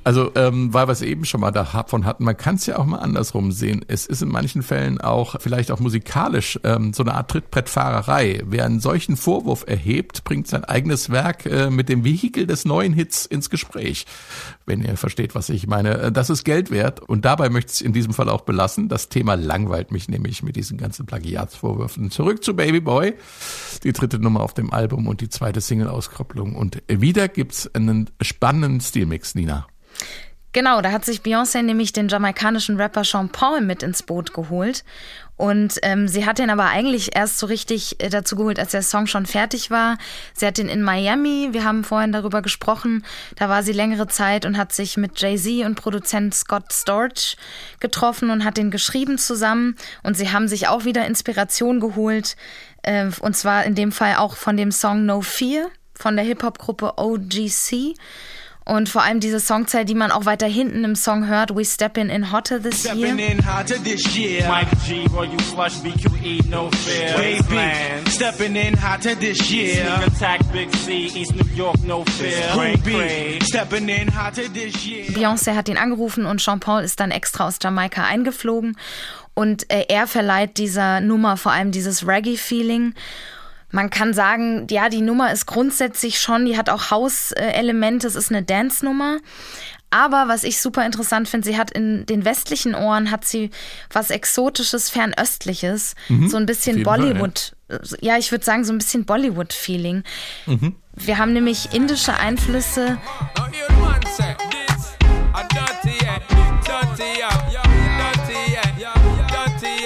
Also, ähm, weil wir es eben schon mal davon hatten, man kann es ja auch mal andersrum sehen. Es ist in manchen Fällen auch vielleicht auch musikalisch ähm, so eine Art Trittbrettfahrerei. Wer einen solchen Vorwurf erhebt, bringt sein eigenes Werk äh, mit dem Vehikel des neuen Hits ins Gespräch. Wenn ihr versteht, was ich meine. Äh, Das ist Geld wert und dabei möchte ich es in diesem Fall auch belassen. Das Thema langweilt mich nämlich mit diesen ganzen Plagiatsvorwürfen. Zurück zu Baby Boy, die dritte Nummer auf dem Album und die zweite Single-Auskopplung. Und wieder gibt's einen spannenden Stilmix, Nina. Genau, da hat sich Beyoncé nämlich den jamaikanischen Rapper Sean Paul mit ins Boot geholt. Und ähm, sie hat den aber eigentlich erst so richtig äh, dazu geholt, als der Song schon fertig war. Sie hat den in Miami, wir haben vorhin darüber gesprochen, da war sie längere Zeit und hat sich mit Jay-Z und Produzent Scott Storch getroffen und hat den geschrieben zusammen. Und sie haben sich auch wieder Inspiration geholt. Äh, und zwar in dem Fall auch von dem Song No Fear von der Hip-Hop-Gruppe OGC. Und vor allem diese Songzeile, die man auch weiter hinten im Song hört, We Steppin' in Hotter This Stepping Year. in hotter this year. Mike G, Roy, you flush BQE, no fear. Baby, stepping in hotter this year. Sneak attack, Big C, East New York, no fear. Cray, Ruby, cray. stepping in hotter this year. Beyoncé hat ihn angerufen und Sean Paul ist dann extra aus Jamaika eingeflogen. Und äh, er verleiht dieser Nummer vor allem dieses Reggae-Feeling. Man kann sagen, ja, die Nummer ist grundsätzlich schon, die hat auch Haus-Elemente, es ist eine Dance-Nummer. Aber was ich super interessant finde, sie hat in den westlichen Ohren hat sie was Exotisches, Fernöstliches, so ein bisschen jeden Fall, Bollywood. Ja, ich würde sagen, so ein bisschen Bollywood-Feeling. Wir haben nämlich indische Einflüsse, Now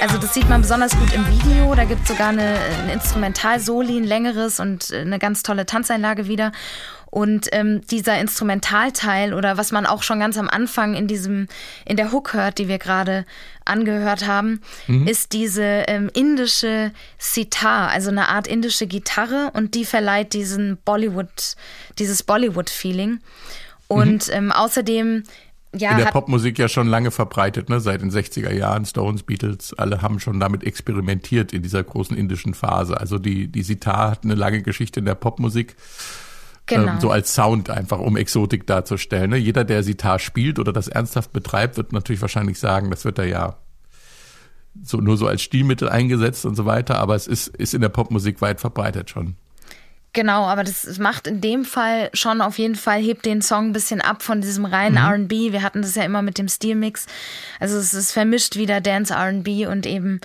Also das sieht man besonders gut im Video. Da gibt es sogar eine, ein Instrumental-Soli, ein längeres und eine ganz tolle Tanzeinlage wieder. Und ähm, dieser Instrumentalteil oder was man auch schon ganz am Anfang in diesem, in der Hook hört, die wir gerade angehört haben, ist diese ähm, indische Sitar, also eine Art indische Gitarre und die verleiht diesen Bollywood, dieses Bollywood-Feeling. Und ähm, außerdem, ja, In der Popmusik ja schon lange verbreitet, ne? seit den 60er Jahren. Stones, Beatles, alle haben schon damit experimentiert in dieser großen indischen Phase. Also die, die Sitar hat eine lange Geschichte in der Popmusik. genau. Ähm, so als Sound einfach, um Exotik darzustellen. Ne? Jeder, der Sitar spielt oder das ernsthaft betreibt, wird natürlich wahrscheinlich sagen, das wird er ja so nur so als Stilmittel eingesetzt und so weiter, aber es ist, ist in der Popmusik weit verbreitet schon. Genau, aber das macht in dem Fall schon auf jeden Fall, hebt den Song ein bisschen ab von diesem reinen RB. Wir hatten das ja immer mit dem Stilmix. Also es ist vermischt wieder Dance RB und eben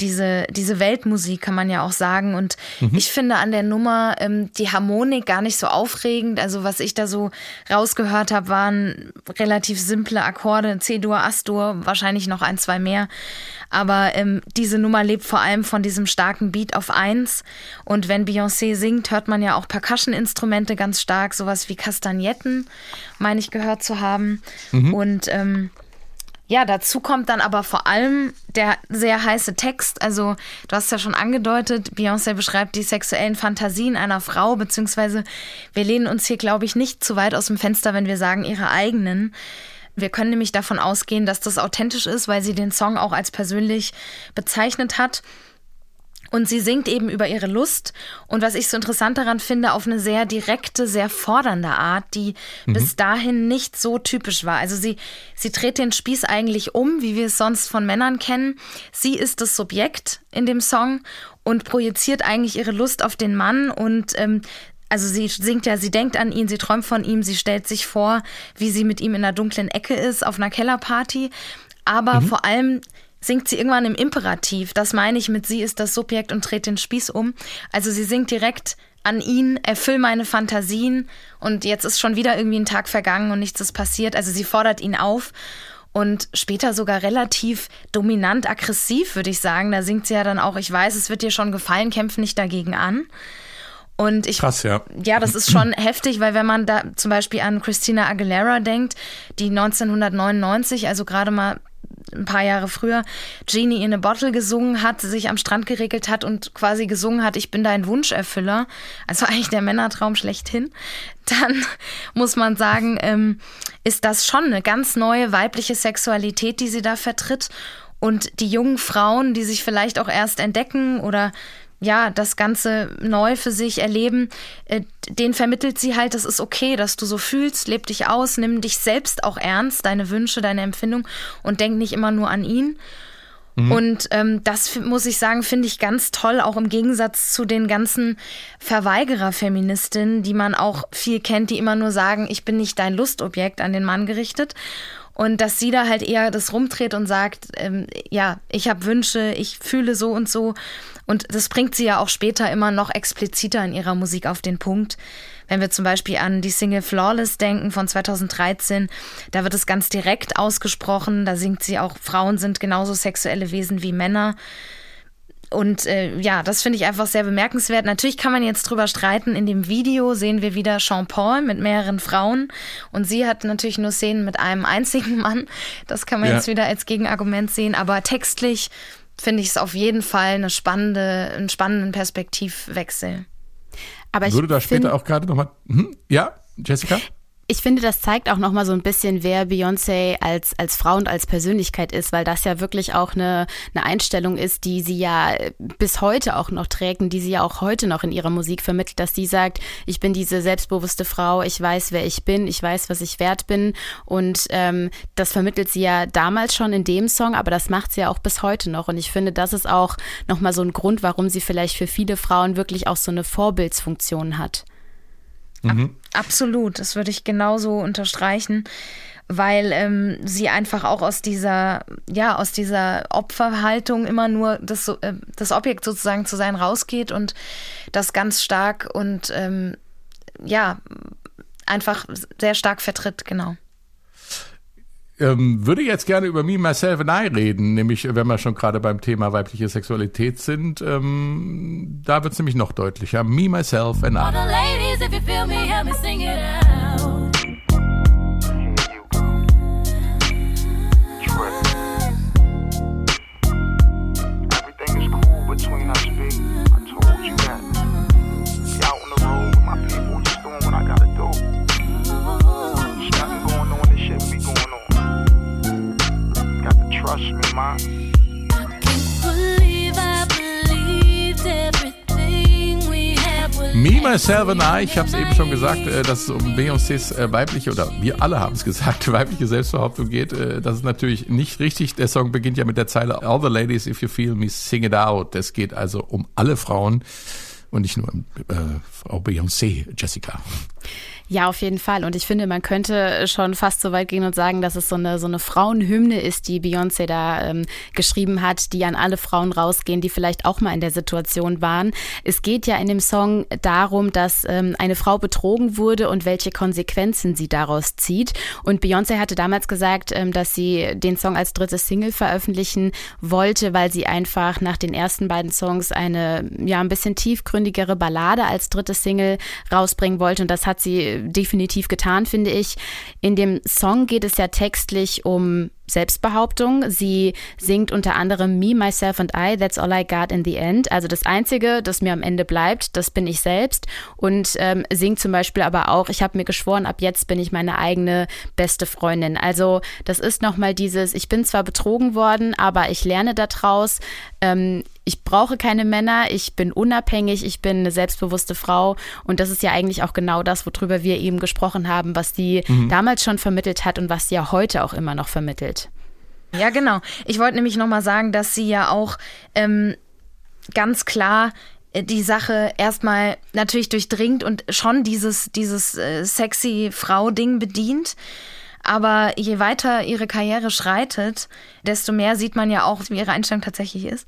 diese, diese Weltmusik, kann man ja auch sagen. Und ich finde an der Nummer ähm, die Harmonik gar nicht so aufregend. Also was ich da so rausgehört habe, waren relativ simple Akkorde, C-Dur, As-Dur, wahrscheinlich noch ein, zwei mehr. Aber ähm, diese Nummer lebt vor allem von diesem starken Beat auf eins. Und wenn Beyoncé singt, hört man ja auch Percussion-Instrumente ganz stark, sowas wie Kastagnetten, meine ich gehört zu haben. Und ähm, ja, dazu kommt dann aber vor allem der sehr heiße Text. Also, du hast ja schon angedeutet, Beyoncé beschreibt die sexuellen Fantasien einer Frau, beziehungsweise wir lehnen uns hier, glaube ich, nicht zu weit aus dem Fenster, wenn wir sagen, ihre eigenen. Wir können nämlich davon ausgehen, dass das authentisch ist, weil sie den Song auch als persönlich bezeichnet hat. Und sie singt eben über ihre Lust und was ich so interessant daran finde, auf eine sehr direkte, sehr fordernde Art, die bis dahin nicht so typisch war. Also sie, sie dreht den Spieß eigentlich um, wie wir es sonst von Männern kennen. Sie ist das Subjekt in dem Song und projiziert eigentlich ihre Lust auf den Mann und ähm, also sie singt ja, sie denkt an ihn, sie träumt von ihm, sie stellt sich vor, wie sie mit ihm in einer dunklen Ecke ist, auf einer Kellerparty. Aber vor allem singt sie irgendwann im Imperativ. Das meine ich mit sie ist das Subjekt und dreht den Spieß um. Also sie singt direkt an ihn, erfüll meine Fantasien und jetzt ist schon wieder irgendwie ein Tag vergangen und nichts ist passiert. Also sie fordert ihn auf und später sogar relativ dominant aggressiv, würde ich sagen. Da singt sie ja dann auch, ich weiß, es wird dir schon gefallen, kämpf nicht dagegen an. Und ich, Krass, ja. ja, das ist schon heftig, weil wenn man da zum Beispiel an Christina Aguilera denkt, die 1999, also gerade mal ein paar Jahre früher, Genie in a Bottle gesungen hat, sich am Strand geregelt hat und quasi gesungen hat, ich bin dein Wunscherfüller, also eigentlich der Männertraum schlechthin, dann muss man sagen, ähm, ist das schon eine ganz neue weibliche Sexualität, die sie da vertritt. Und die jungen Frauen, die sich vielleicht auch erst entdecken oder ja, das Ganze neu für sich erleben, äh, den vermittelt sie halt, das ist okay, dass du so fühlst, leb dich aus, nimm dich selbst auch ernst, deine Wünsche, deine Empfindung und denk nicht immer nur an ihn. Und ähm, das muss ich sagen, finde ich ganz toll, auch im Gegensatz zu den ganzen Verweigerer-Feministinnen, die man auch viel kennt, die immer nur sagen, ich bin nicht dein Lustobjekt an den Mann gerichtet. Und dass sie da halt eher das rumdreht und sagt, ähm, ja, ich habe Wünsche, ich fühle so und so. Und das bringt sie ja auch später immer noch expliziter in ihrer Musik auf den Punkt. Wenn wir zum Beispiel an die Single Flawless denken von 2013, da wird es ganz direkt ausgesprochen. Da singt sie auch, Frauen sind genauso sexuelle Wesen wie Männer. Und äh, ja, das finde ich einfach sehr bemerkenswert. Natürlich kann man jetzt drüber streiten. In dem Video sehen wir wieder Jean Paul mit mehreren Frauen und sie hat natürlich nur Szenen mit einem einzigen Mann. Das kann man Ja. jetzt wieder als Gegenargument sehen. Aber textlich finde ich es auf jeden Fall eine spannende, einen spannenden Perspektivwechsel. Aber ich Würde da später auch gerade nochmal. Hm? Ja, Jessica? Ich finde, das zeigt auch nochmal so ein bisschen, wer Beyoncé als, als Frau und als Persönlichkeit ist, weil das ja wirklich auch eine, eine Einstellung ist, die sie ja bis heute auch noch trägt und die sie ja auch heute noch in ihrer Musik vermittelt, dass sie sagt, ich bin diese selbstbewusste Frau, ich weiß, wer ich bin, ich weiß, was ich wert bin und ähm, das vermittelt sie ja damals schon in dem Song, aber das macht sie ja auch bis heute noch und ich finde, das ist auch nochmal so ein Grund, warum sie vielleicht für viele Frauen wirklich auch so eine Vorbildsfunktion hat. Absolut, das würde ich genauso unterstreichen, weil ähm, sie einfach auch aus dieser, ja, aus dieser Opferhaltung immer nur das, äh, das Objekt sozusagen zu sein rausgeht und das ganz stark und ähm, ja, einfach sehr stark vertritt, genau. Ähm, würde jetzt gerne über Me, Myself and I reden, nämlich wenn wir schon gerade beim Thema weibliche Sexualität sind. Ähm, da wird es nämlich noch deutlicher. Me, Myself and I. Trust me, man. Believe I believed everything we had was Me, Myself and I, ich habe es eben schon gesagt, äh, dass es um Beyoncés äh, weibliche, oder wir alle haben es gesagt, weibliche Selbstbehauptung geht. Äh, das ist natürlich nicht richtig. Der Song beginnt ja mit der Zeile All the ladies, if you feel me, sing it out. Es geht also um alle Frauen und nicht nur um äh, Frau Beyoncé, Jessica. Ja, auf jeden Fall. Und ich finde, man könnte schon fast so weit gehen und sagen, dass es so eine, so eine Frauenhymne ist, die Beyoncé da ähm, geschrieben hat, die an alle Frauen rausgehen, die vielleicht auch mal in der Situation waren. Es geht ja in dem Song darum, dass ähm, eine Frau betrogen wurde und welche Konsequenzen sie daraus zieht. Und Beyoncé hatte damals gesagt, ähm, dass sie den Song als drittes Single veröffentlichen wollte, weil sie einfach nach den ersten beiden Songs eine ja ein bisschen tiefgründigere Ballade als drittes Single rausbringen wollte. Und das hat sie definitiv getan, finde ich. In dem Song geht es ja textlich um Selbstbehauptung. Sie singt unter anderem Me, Myself and I, That's All I Got in the End. Also das Einzige, das mir am Ende bleibt, das bin ich selbst. Und ähm, singt zum Beispiel aber auch, ich habe mir geschworen, ab jetzt bin ich meine eigene beste Freundin. Also das ist nochmal dieses, ich bin zwar betrogen worden, aber ich lerne daraus. Ähm, ich brauche keine Männer, ich bin unabhängig, ich bin eine selbstbewusste Frau. Und das ist ja eigentlich auch genau das, worüber wir eben gesprochen haben, was die damals schon vermittelt hat und was sie ja heute auch immer noch vermittelt. Ja, genau. Ich wollte nämlich nochmal sagen, dass sie ja auch ähm, ganz klar äh, die Sache erstmal natürlich durchdringt und schon dieses, dieses äh, sexy Frau-Ding bedient. Aber je weiter ihre Karriere schreitet, desto mehr sieht man ja auch, wie ihre Einstellung tatsächlich ist.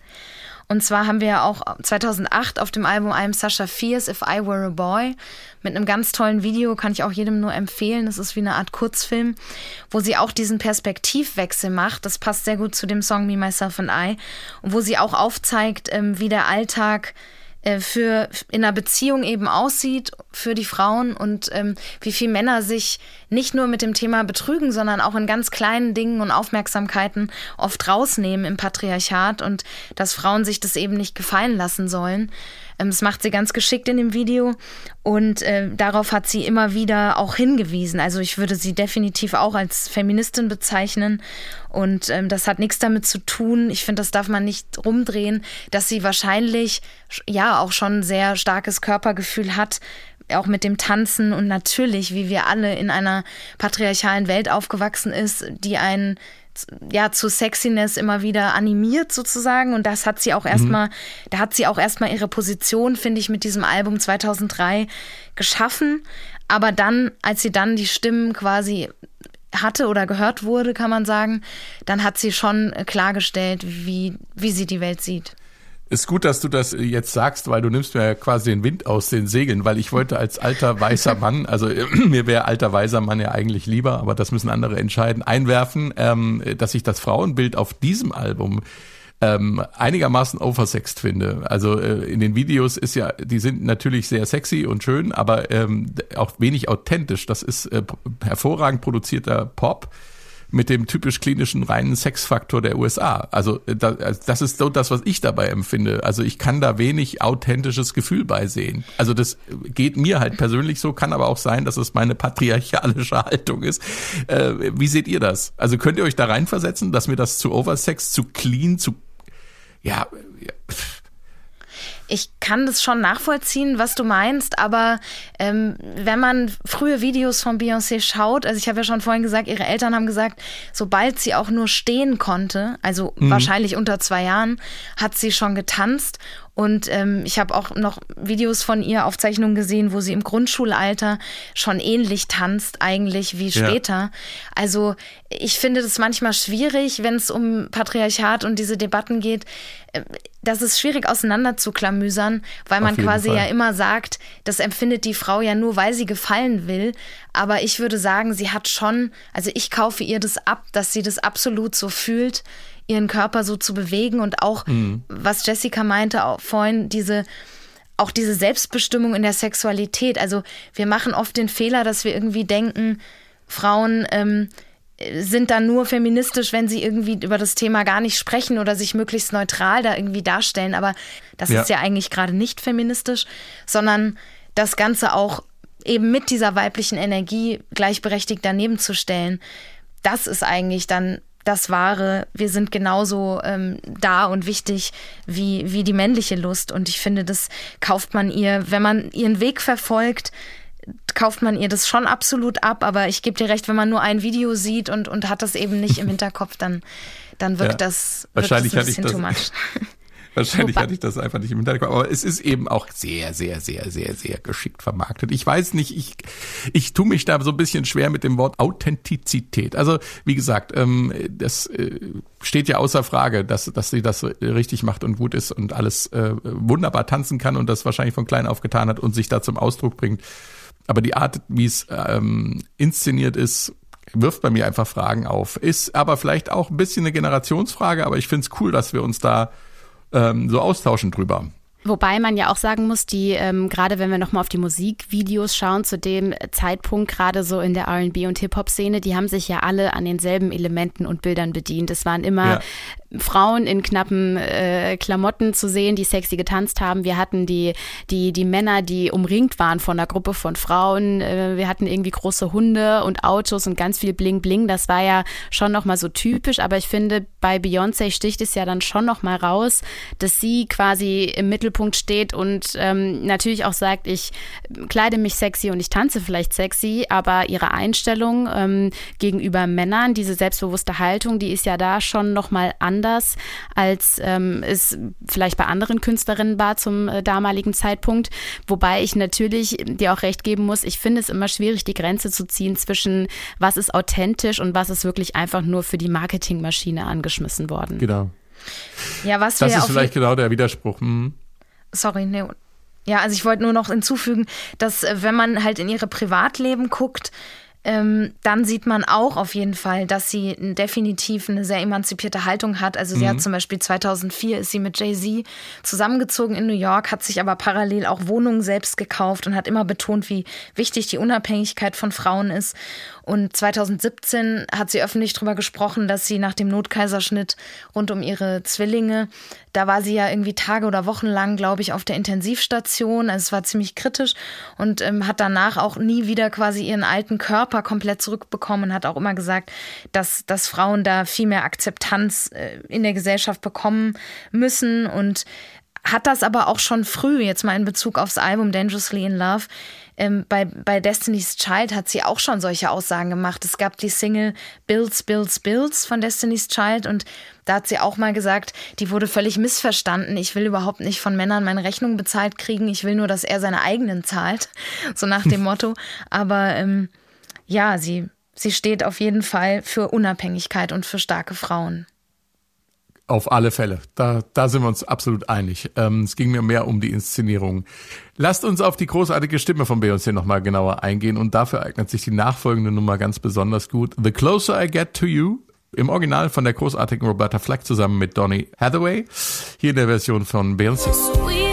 Und zwar haben wir ja auch 2008 auf dem Album I'm Sasha Fierce, If I Were a Boy, mit einem ganz tollen Video, kann ich auch jedem nur empfehlen. Das ist wie eine Art Kurzfilm, wo sie auch diesen Perspektivwechsel macht. Das passt sehr gut zu dem Song Me, Myself and I. Und wo sie auch aufzeigt, ähm, wie der Alltag für in einer Beziehung eben aussieht für die Frauen und ähm, wie viel Männer sich nicht nur mit dem Thema betrügen, sondern auch in ganz kleinen Dingen und Aufmerksamkeiten oft rausnehmen im Patriarchat und dass Frauen sich das eben nicht gefallen lassen sollen. Ähm, das macht sie ganz geschickt in dem Video und äh, darauf hat sie immer wieder auch hingewiesen. Also ich würde sie definitiv auch als Feministin bezeichnen und ähm, das hat nichts damit zu tun. Ich finde, das darf man nicht rumdrehen, dass sie wahrscheinlich ja auch schon sehr starkes Körpergefühl hat, auch mit dem Tanzen und natürlich, wie wir alle in einer patriarchalen Welt aufgewachsen ist, die einen ja zu Sexiness immer wieder animiert sozusagen. Und das hat sie auch erstmal, da hat sie auch erstmal ihre Position, finde ich, mit diesem Album 2003 geschaffen, aber dann, als sie dann die Stimmen quasi hatte oder gehört wurde, kann man sagen, dann hat sie schon klargestellt, wie, wie sie die Welt sieht. Ist gut, dass du das jetzt sagst, weil du nimmst mir ja quasi den Wind aus den Segeln, weil ich wollte als alter weißer Mann, also mir wäre alter weißer Mann ja eigentlich lieber, aber das müssen andere entscheiden, einwerfen, ähm, dass ich das Frauenbild auf diesem Album ähm, einigermaßen oversext finde. Also äh, in den Videos ist ja, die sind natürlich sehr sexy und schön, aber ähm, auch wenig authentisch. Das ist äh, hervorragend produzierter Pop mit dem typisch klinischen reinen Sexfaktor der USA. Also äh, also das ist so das, was ich dabei empfinde. Also ich kann da wenig authentisches Gefühl bei sehen. Also das geht mir halt persönlich so, kann aber auch sein, dass es meine patriarchalische Haltung ist. Äh, wie seht ihr das? Also könnt ihr euch da reinversetzen, dass mir das zu oversex, zu clean, zu ja, ja Ich kann das schon nachvollziehen, was du meinst, aber ähm, wenn man frühe Videos von Beyoncé schaut, also ich habe ja schon vorhin gesagt, ihre Eltern haben gesagt, sobald sie auch nur stehen konnte, also wahrscheinlich unter zwei Jahren, hat sie schon getanzt Und ähm, ich habe auch noch Videos von ihr, Aufzeichnungen gesehen, wo sie im Grundschulalter schon ähnlich tanzt eigentlich wie Ja. später. Also ich finde das manchmal schwierig, wenn es um Patriarchat und diese Debatten geht. äh, Das ist schwierig auseinander zu klamüsern, weil man Auf jeden quasi Fall. ja immer sagt, das empfindet die Frau ja nur, weil sie gefallen will. Aber ich würde sagen, sie hat schon, also ich kaufe ihr das ab, dass sie das absolut so fühlt, ihren Körper so zu bewegen und auch, was Jessica meinte auch vorhin, diese auch diese Selbstbestimmung in der Sexualität. Also wir machen oft den Fehler, dass wir irgendwie denken, Frauen ähm, sind dann nur feministisch, wenn sie irgendwie über das Thema gar nicht sprechen oder sich möglichst neutral da irgendwie darstellen. Aber das Ja. ist ja eigentlich gerade nicht feministisch, sondern das Ganze auch eben mit dieser weiblichen Energie gleichberechtigt daneben zu stellen. Das ist eigentlich dann das Wahre. Wir sind genauso ähm, da und wichtig wie, wie die männliche Lust. Und ich finde, das kauft man ihr, wenn man ihren Weg verfolgt, kauft man ihr das schon absolut ab, aber ich gebe dir recht, wenn man nur ein Video sieht und, und hat das eben nicht im Hinterkopf, dann, dann wirkt Ja. das, wirkt Wahrscheinlich das ein bisschen das- too much. Wahrscheinlich Wobei- hatte ich das einfach nicht im Hinterkopf, aber es ist eben auch sehr, sehr, sehr, sehr, sehr geschickt vermarktet. Ich weiß nicht, ich, ich tue mich da so ein bisschen schwer mit dem Wort Authentizität. Also, wie gesagt, ähm, das äh, steht ja außer Frage, dass, dass sie das richtig macht und gut ist und alles äh, wunderbar tanzen kann und das wahrscheinlich von klein auf getan hat und sich da zum Ausdruck bringt. Aber die Art, wie es ähm, inszeniert ist, wirft bei mir einfach Fragen auf. Ist aber vielleicht auch ein bisschen eine Generationsfrage, aber ich finde es cool, dass wir uns da ähm, so austauschen drüber. Wobei man ja auch sagen muss, die, ähm, gerade wenn wir nochmal auf die Musikvideos schauen, zu dem Zeitpunkt, gerade so in der RB und Hip-Hop-Szene, die haben sich ja alle an denselben Elementen und Bildern bedient. Es waren immer Ja. Frauen in knappen äh, Klamotten zu sehen, die sexy getanzt haben. Wir hatten die, die, die Männer, die umringt waren von einer Gruppe von Frauen. Äh, wir hatten irgendwie große Hunde und Autos und ganz viel Bling Bling. Das war ja schon nochmal so typisch. Aber ich finde, bei Beyoncé sticht es ja dann schon nochmal raus, dass sie quasi im Mittelpunkt steht und ähm, natürlich auch sagt, ich kleide mich sexy und ich tanze vielleicht sexy, aber ihre Einstellung ähm, gegenüber Männern, diese selbstbewusste Haltung, die ist ja da schon nochmal anders, als ähm, es vielleicht bei anderen Künstlerinnen war zum äh, damaligen Zeitpunkt. Wobei ich natürlich dir auch recht geben muss, ich finde es immer schwierig, die Grenze zu ziehen zwischen was ist authentisch und was ist wirklich einfach nur für die Marketingmaschine angeschmissen worden. Genau. Ja, was Das wir ist vielleicht genau der Widerspruch. Hm. Sorry, nee. Ja, also ich wollte nur noch hinzufügen, dass äh, wenn man halt in ihre Privatleben guckt, ähm, dann sieht man auch auf jeden Fall, dass sie definitiv eine sehr emanzipierte Haltung hat. Also sie Mhm. hat zum Beispiel 2004 ist sie mit Jay-Z zusammengezogen in New York, hat sich aber parallel auch Wohnungen selbst gekauft und hat immer betont, wie wichtig die Unabhängigkeit von Frauen ist. Und 2017 hat sie öffentlich darüber gesprochen, dass sie nach dem Notkaiserschnitt rund um ihre Zwillinge, da war sie ja irgendwie Tage oder Wochen lang, glaube ich, auf der Intensivstation. Also es war ziemlich kritisch und ähm, hat danach auch nie wieder quasi ihren alten Körper komplett zurückbekommen hat auch immer gesagt, dass, dass Frauen da viel mehr Akzeptanz äh, in der Gesellschaft bekommen müssen und hat das aber auch schon früh, jetzt mal in Bezug aufs Album Dangerously in Love, ähm, bei, bei Destiny's Child hat sie auch schon solche Aussagen gemacht. Es gab die Single Bills, Bills, Bills von Destiny's Child und da hat sie auch mal gesagt, die wurde völlig missverstanden. Ich will überhaupt nicht von Männern meine Rechnung bezahlt kriegen. Ich will nur, dass er seine eigenen zahlt. So nach dem Motto. Aber ähm, ja, sie, sie steht auf jeden Fall für Unabhängigkeit und für starke Frauen. Auf alle Fälle. Da, da sind wir uns absolut einig. Ähm, es ging mir mehr um die Inszenierung. Lasst uns auf die großartige Stimme von Beyoncé nochmal genauer eingehen und dafür eignet sich die nachfolgende Nummer ganz besonders gut. The Closer I Get to You. Im Original von der großartigen Roberta Flack zusammen mit Donny Hathaway. Hier in der Version von Beyoncé.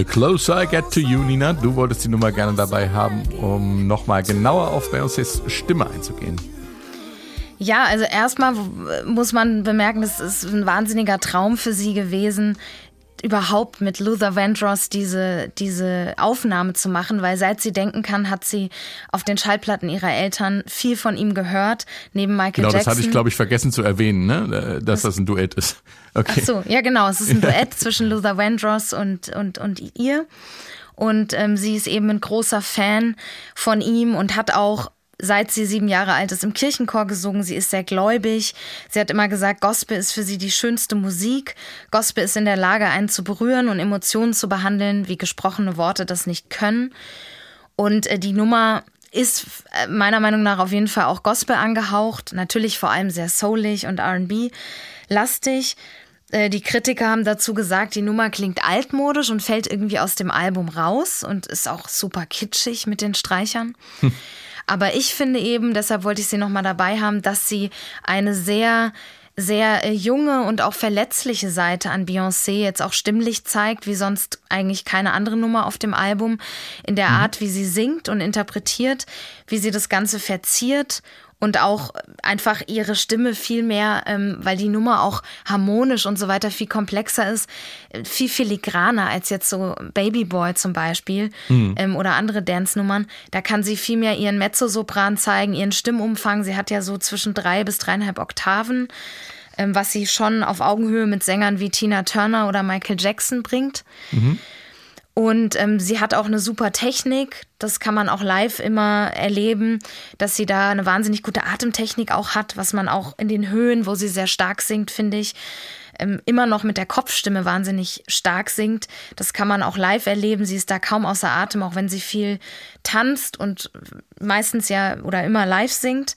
The Closer I Get to You, Nina. Du wolltest die Nummer gerne dabei haben, um nochmal genauer auf Beyoncés Stimme einzugehen. Ja, also erstmal muss man bemerken, das ist ein wahnsinniger Traum für sie gewesen, überhaupt mit Luther Vandross diese, diese Aufnahme zu machen, weil seit sie denken kann, hat sie auf den Schallplatten ihrer Eltern viel von ihm gehört, neben Michael Genau, Jackson. das hatte ich, glaube ich, vergessen zu erwähnen, ne? äh, dass das ein Duett ist. Okay. Ach so, ja genau, es ist ein Duett zwischen Luther Vandross und, und, und ihr. Und ähm, sie ist eben ein großer Fan von ihm und hat auch seit sie sieben Jahre alt ist, im Kirchenchor gesungen. Sie ist sehr gläubig. Sie hat immer gesagt, Gospel ist für sie die schönste Musik. Gospel ist in der Lage, einen zu berühren und Emotionen zu behandeln, wie gesprochene Worte das nicht können. Und äh, die Nummer ist äh, meiner Meinung nach auf jeden Fall auch Gospel angehaucht. Natürlich vor allem sehr soulig und RB-lastig. Äh, Die Kritiker haben dazu gesagt, die Nummer klingt altmodisch und fällt irgendwie aus dem Album raus und ist auch super kitschig mit den Streichern. Aber ich finde eben, deshalb wollte ich sie nochmal dabei haben, dass sie eine sehr, sehr äh, junge und auch verletzliche Seite an Beyoncé jetzt auch stimmlich zeigt, wie sonst eigentlich keine andere Nummer auf dem Album. In der Art, wie sie singt und interpretiert, wie sie das Ganze verziert und auch einfach ihre Stimme viel mehr, ähm, weil die Nummer auch harmonisch und so weiter viel komplexer ist, äh, viel filigraner als jetzt so Baby Boy zum Beispiel ähm, oder andere Dance-Nummern. Da kann sie viel mehr ihren Mezzosopran zeigen, ihren Stimmumfang. Sie hat ja so zwischen drei bis dreieinhalb Oktaven, ähm, was sie schon auf Augenhöhe mit Sängern wie Tina Turner oder Michael Jackson bringt. Und ähm, sie hat auch eine super Technik. Das kann man auch live immer erleben, dass sie da eine wahnsinnig gute Atemtechnik auch hat, was man auch in den Höhen, wo sie sehr stark singt, finde ich, ähm, immer noch mit der Kopfstimme wahnsinnig stark singt. Das kann man auch live erleben. Sie ist da kaum außer Atem, auch wenn sie viel tanzt und meistens ja oder immer live singt.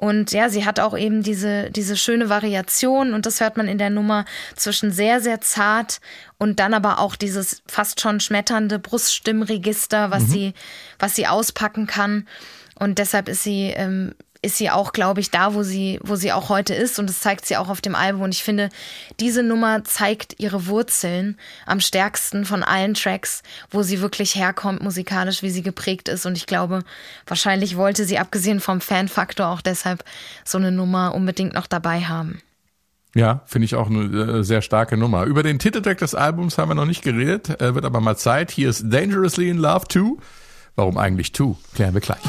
Und ja, sie hat auch eben diese, diese schöne Variation und das hört man in der Nummer zwischen sehr, sehr zart und dann aber auch dieses fast schon schmetternde Bruststimmregister, was sie, was sie auspacken kann. Und deshalb ist sie, ähm, ist sie auch, glaube ich, da, wo sie, wo sie auch heute ist. Und das zeigt sie auch auf dem Album. Und ich finde, diese Nummer zeigt ihre Wurzeln am stärksten von allen Tracks, wo sie wirklich herkommt, musikalisch, wie sie geprägt ist. Und ich glaube, wahrscheinlich wollte sie, abgesehen vom Fanfaktor, auch deshalb so eine Nummer unbedingt noch dabei haben. Ja, finde ich auch eine äh, sehr starke Nummer. Über den Titeltrack des Albums haben wir noch nicht geredet, äh, wird aber mal Zeit. Hier ist Dangerously in Love 2. Warum eigentlich 2? Klären wir gleich.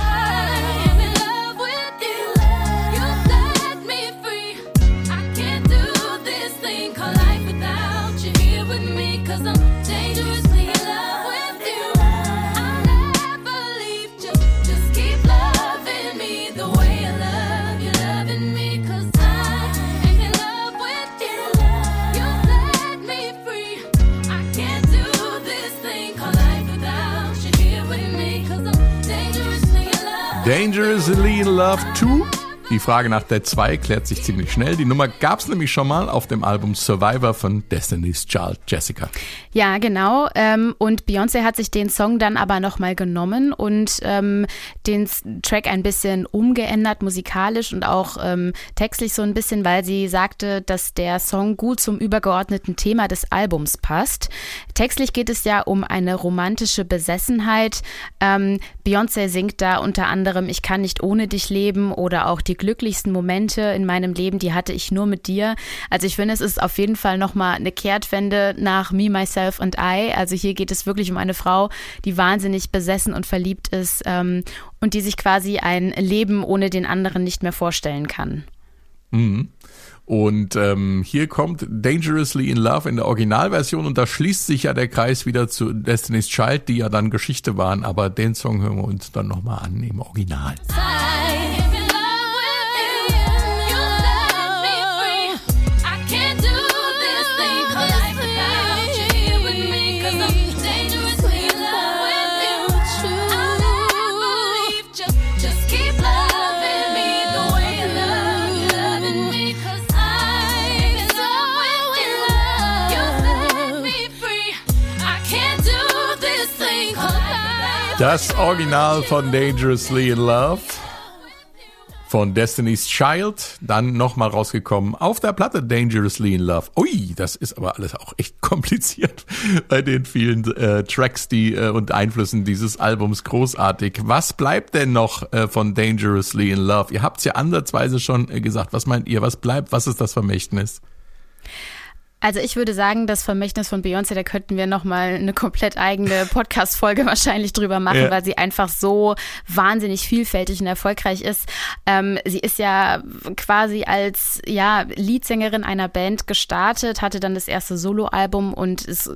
Dangerously in Love 2. Die Frage nach der 2 klärt sich ziemlich schnell. Die Nummer gab es nämlich schon mal auf dem Album Survivor von Destiny's Child Jessica. Ja, genau. Ähm, und Beyoncé hat sich den Song dann aber nochmal genommen und ähm, den Track ein bisschen umgeändert, musikalisch und auch ähm, textlich so ein bisschen, weil sie sagte, dass der Song gut zum übergeordneten Thema des Albums passt. Textlich geht es ja um eine romantische Besessenheit. Beyoncé singt da unter anderem Ich kann nicht ohne dich leben oder auch die glücklichsten Momente in meinem Leben, die hatte ich nur mit dir. Also ich finde, es ist auf jeden Fall nochmal eine Kehrtwende nach Me, Myself and I. Also hier geht es wirklich um eine Frau, die wahnsinnig besessen und verliebt ist ähm, und die sich quasi ein Leben ohne den anderen nicht mehr vorstellen kann. Und ähm, hier kommt Dangerously in Love in der Originalversion und da schließt sich ja der Kreis wieder zu Destiny's Child, die ja dann Geschichte waren, aber den Song hören wir uns dann nochmal an im Original. I'm Das Original von Dangerously in Love von Destiny's Child, dann nochmal rausgekommen auf der Platte Dangerously in Love. Ui, das ist aber alles auch echt kompliziert bei den vielen äh, Tracks die äh, und Einflüssen dieses Albums großartig. Was bleibt denn noch äh, von Dangerously in Love? Ihr habt's ja ansatzweise schon äh, gesagt. Was meint ihr? Was bleibt? Was ist das Vermächtnis? Also ich würde sagen, das Vermächtnis von Beyoncé, da könnten wir nochmal eine komplett eigene Podcast-Folge wahrscheinlich drüber machen, Ja. weil sie einfach so wahnsinnig vielfältig und erfolgreich ist. Ähm, sie ist ja quasi als ja, Leadsängerin einer Band gestartet, hatte dann das erste Soloalbum und ist,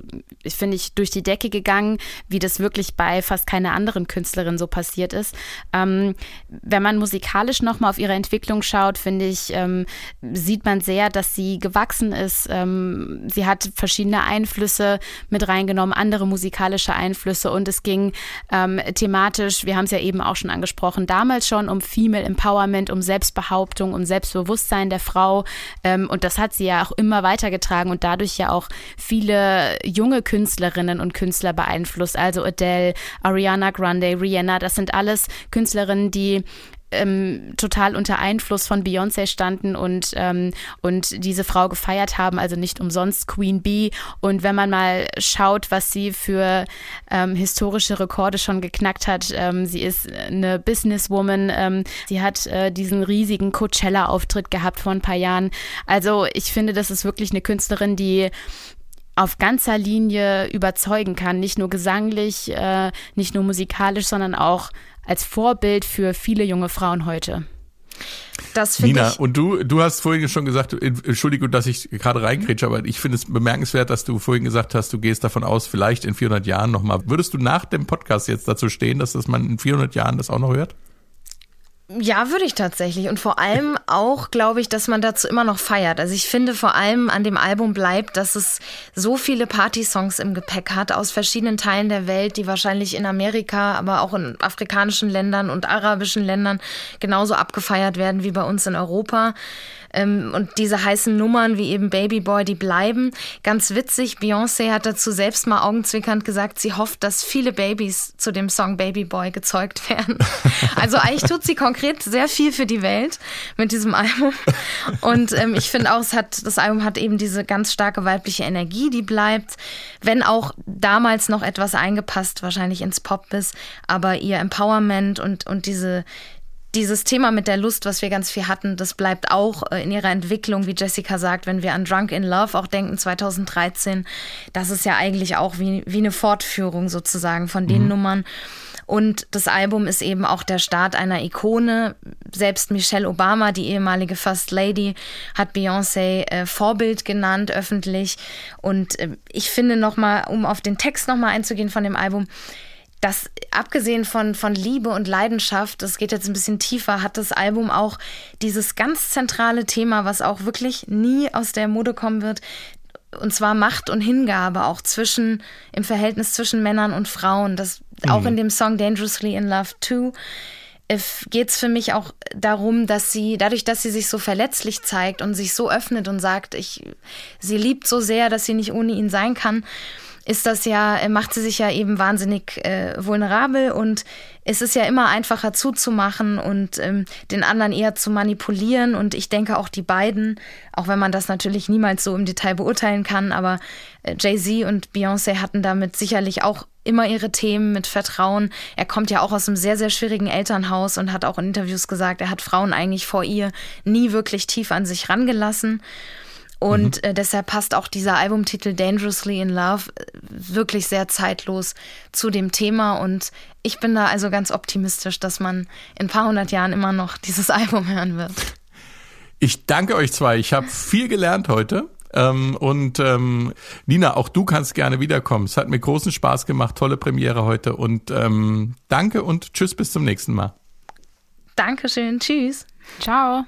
ich finde ich, durch die Decke gegangen, wie das wirklich bei fast keiner anderen Künstlerin so passiert ist. Ähm, wenn man musikalisch nochmal auf ihre Entwicklung schaut, finde ich, ähm, sieht man sehr, dass sie gewachsen ist. Sie hat verschiedene Einflüsse mit reingenommen, andere musikalische Einflüsse. Und es ging ähm, thematisch, wir haben es ja eben auch schon angesprochen, damals schon um Female Empowerment, um Selbstbehauptung, um Selbstbewusstsein der Frau. Ähm, und das hat sie ja auch immer weitergetragen und dadurch ja auch viele junge Künstlerinnen und Künstler beeinflusst, also Adele, Ariana Grande, Rihanna, das sind alles Künstlerinnen, die ähm, total unter Einfluss von Beyoncé standen und, ähm, und diese Frau gefeiert haben, also nicht umsonst Queen Bee. Und wenn man mal schaut, was sie für ähm, historische Rekorde schon geknackt hat, ähm, sie ist eine Businesswoman, ähm, sie hat äh, diesen riesigen Coachella-Auftritt gehabt vor ein paar Jahren. Also ich finde, das ist wirklich eine Künstlerin, die auf ganzer Linie überzeugen kann, nicht nur gesanglich, äh, nicht nur musikalisch, sondern auch als Vorbild für viele junge Frauen heute. Das finde Nina, ich. und du, du hast vorhin schon gesagt, du- Entschuldigung, dass ich gerade reingrätsche, aber ich finde es bemerkenswert, dass du vorhin gesagt hast, du gehst davon aus, vielleicht in 400 Jahren nochmal. Würdest du nach dem Podcast jetzt dazu stehen, dass das man in 400 Jahren das auch noch hört? Ja, würde ich tatsächlich. Und vor allem auch, glaube ich, dass man dazu immer noch feiert. Also ich finde vor allem an dem Album bleibt, dass es so viele Party-Songs im Gepäck hat aus verschiedenen Teilen der Welt, die wahrscheinlich in Amerika, aber auch in afrikanischen Ländern und arabischen Ländern genauso abgefeiert werden wie bei uns in Europa. Ähm, und diese heißen Nummern wie eben Baby Boy, die bleiben. Ganz witzig, Beyoncé hat dazu selbst mal augenzwinkernd gesagt, sie hofft, dass viele Babys zu dem Song Baby Boy gezeugt werden. Also eigentlich tut sie konkret sehr viel für die Welt mit diesem Album. Und ähm, ich finde auch, es hat, das Album hat eben diese ganz starke weibliche Energie, die bleibt. Wenn auch damals noch etwas eingepasst, wahrscheinlich ins Pop-Biss, aber ihr Empowerment und, und diese, dieses Thema mit der Lust, was wir ganz viel hatten, das bleibt auch äh, in ihrer Entwicklung, wie Jessica sagt, wenn wir an Drunk in Love auch denken, 2013, das ist ja eigentlich auch wie, wie eine Fortführung sozusagen von den Nummern. Und das Album ist eben auch der Start einer Ikone. Selbst Michelle Obama, die ehemalige First Lady, hat Beyoncé äh, Vorbild genannt öffentlich. Und äh, ich finde nochmal, um auf den Text nochmal einzugehen von dem Album, das abgesehen von, von Liebe und Leidenschaft, das geht jetzt ein bisschen tiefer, hat das Album auch dieses ganz zentrale Thema, was auch wirklich nie aus der Mode kommen wird, und zwar Macht und Hingabe auch zwischen, im Verhältnis zwischen Männern und Frauen. Das auch in dem Song Dangerously in Love 2 geht es für mich auch darum, dass sie, dadurch, dass sie sich so verletzlich zeigt und sich so öffnet und sagt, ich, sie liebt so sehr, dass sie nicht ohne ihn sein kann, ist das ja, äh, macht sie sich ja eben wahnsinnig äh, vulnerabel und es ist ja immer einfacher zuzumachen und ähm, den anderen eher zu manipulieren. Und ich denke auch die beiden, auch wenn man das natürlich niemals so im Detail beurteilen kann, aber äh, Jay-Z und Beyoncé hatten damit sicherlich auch immer ihre Themen mit Vertrauen. Er kommt ja auch aus einem sehr, sehr schwierigen Elternhaus und hat auch in Interviews gesagt, er hat Frauen eigentlich vor ihr nie wirklich tief an sich rangelassen. Und äh, deshalb passt auch dieser Albumtitel Dangerously in Love äh, wirklich sehr zeitlos zu dem Thema. Und ich bin da also ganz optimistisch, dass man in ein paar hundert Jahren immer noch dieses Album hören wird. Ich danke euch zwei. Ich habe viel gelernt heute. Ähm, und ähm, Nina, auch du kannst gerne wiederkommen. Es hat mir großen Spaß gemacht. Tolle Premiere heute. Und ähm, danke und tschüss bis zum nächsten Mal. Dankeschön. Tschüss. Ciao.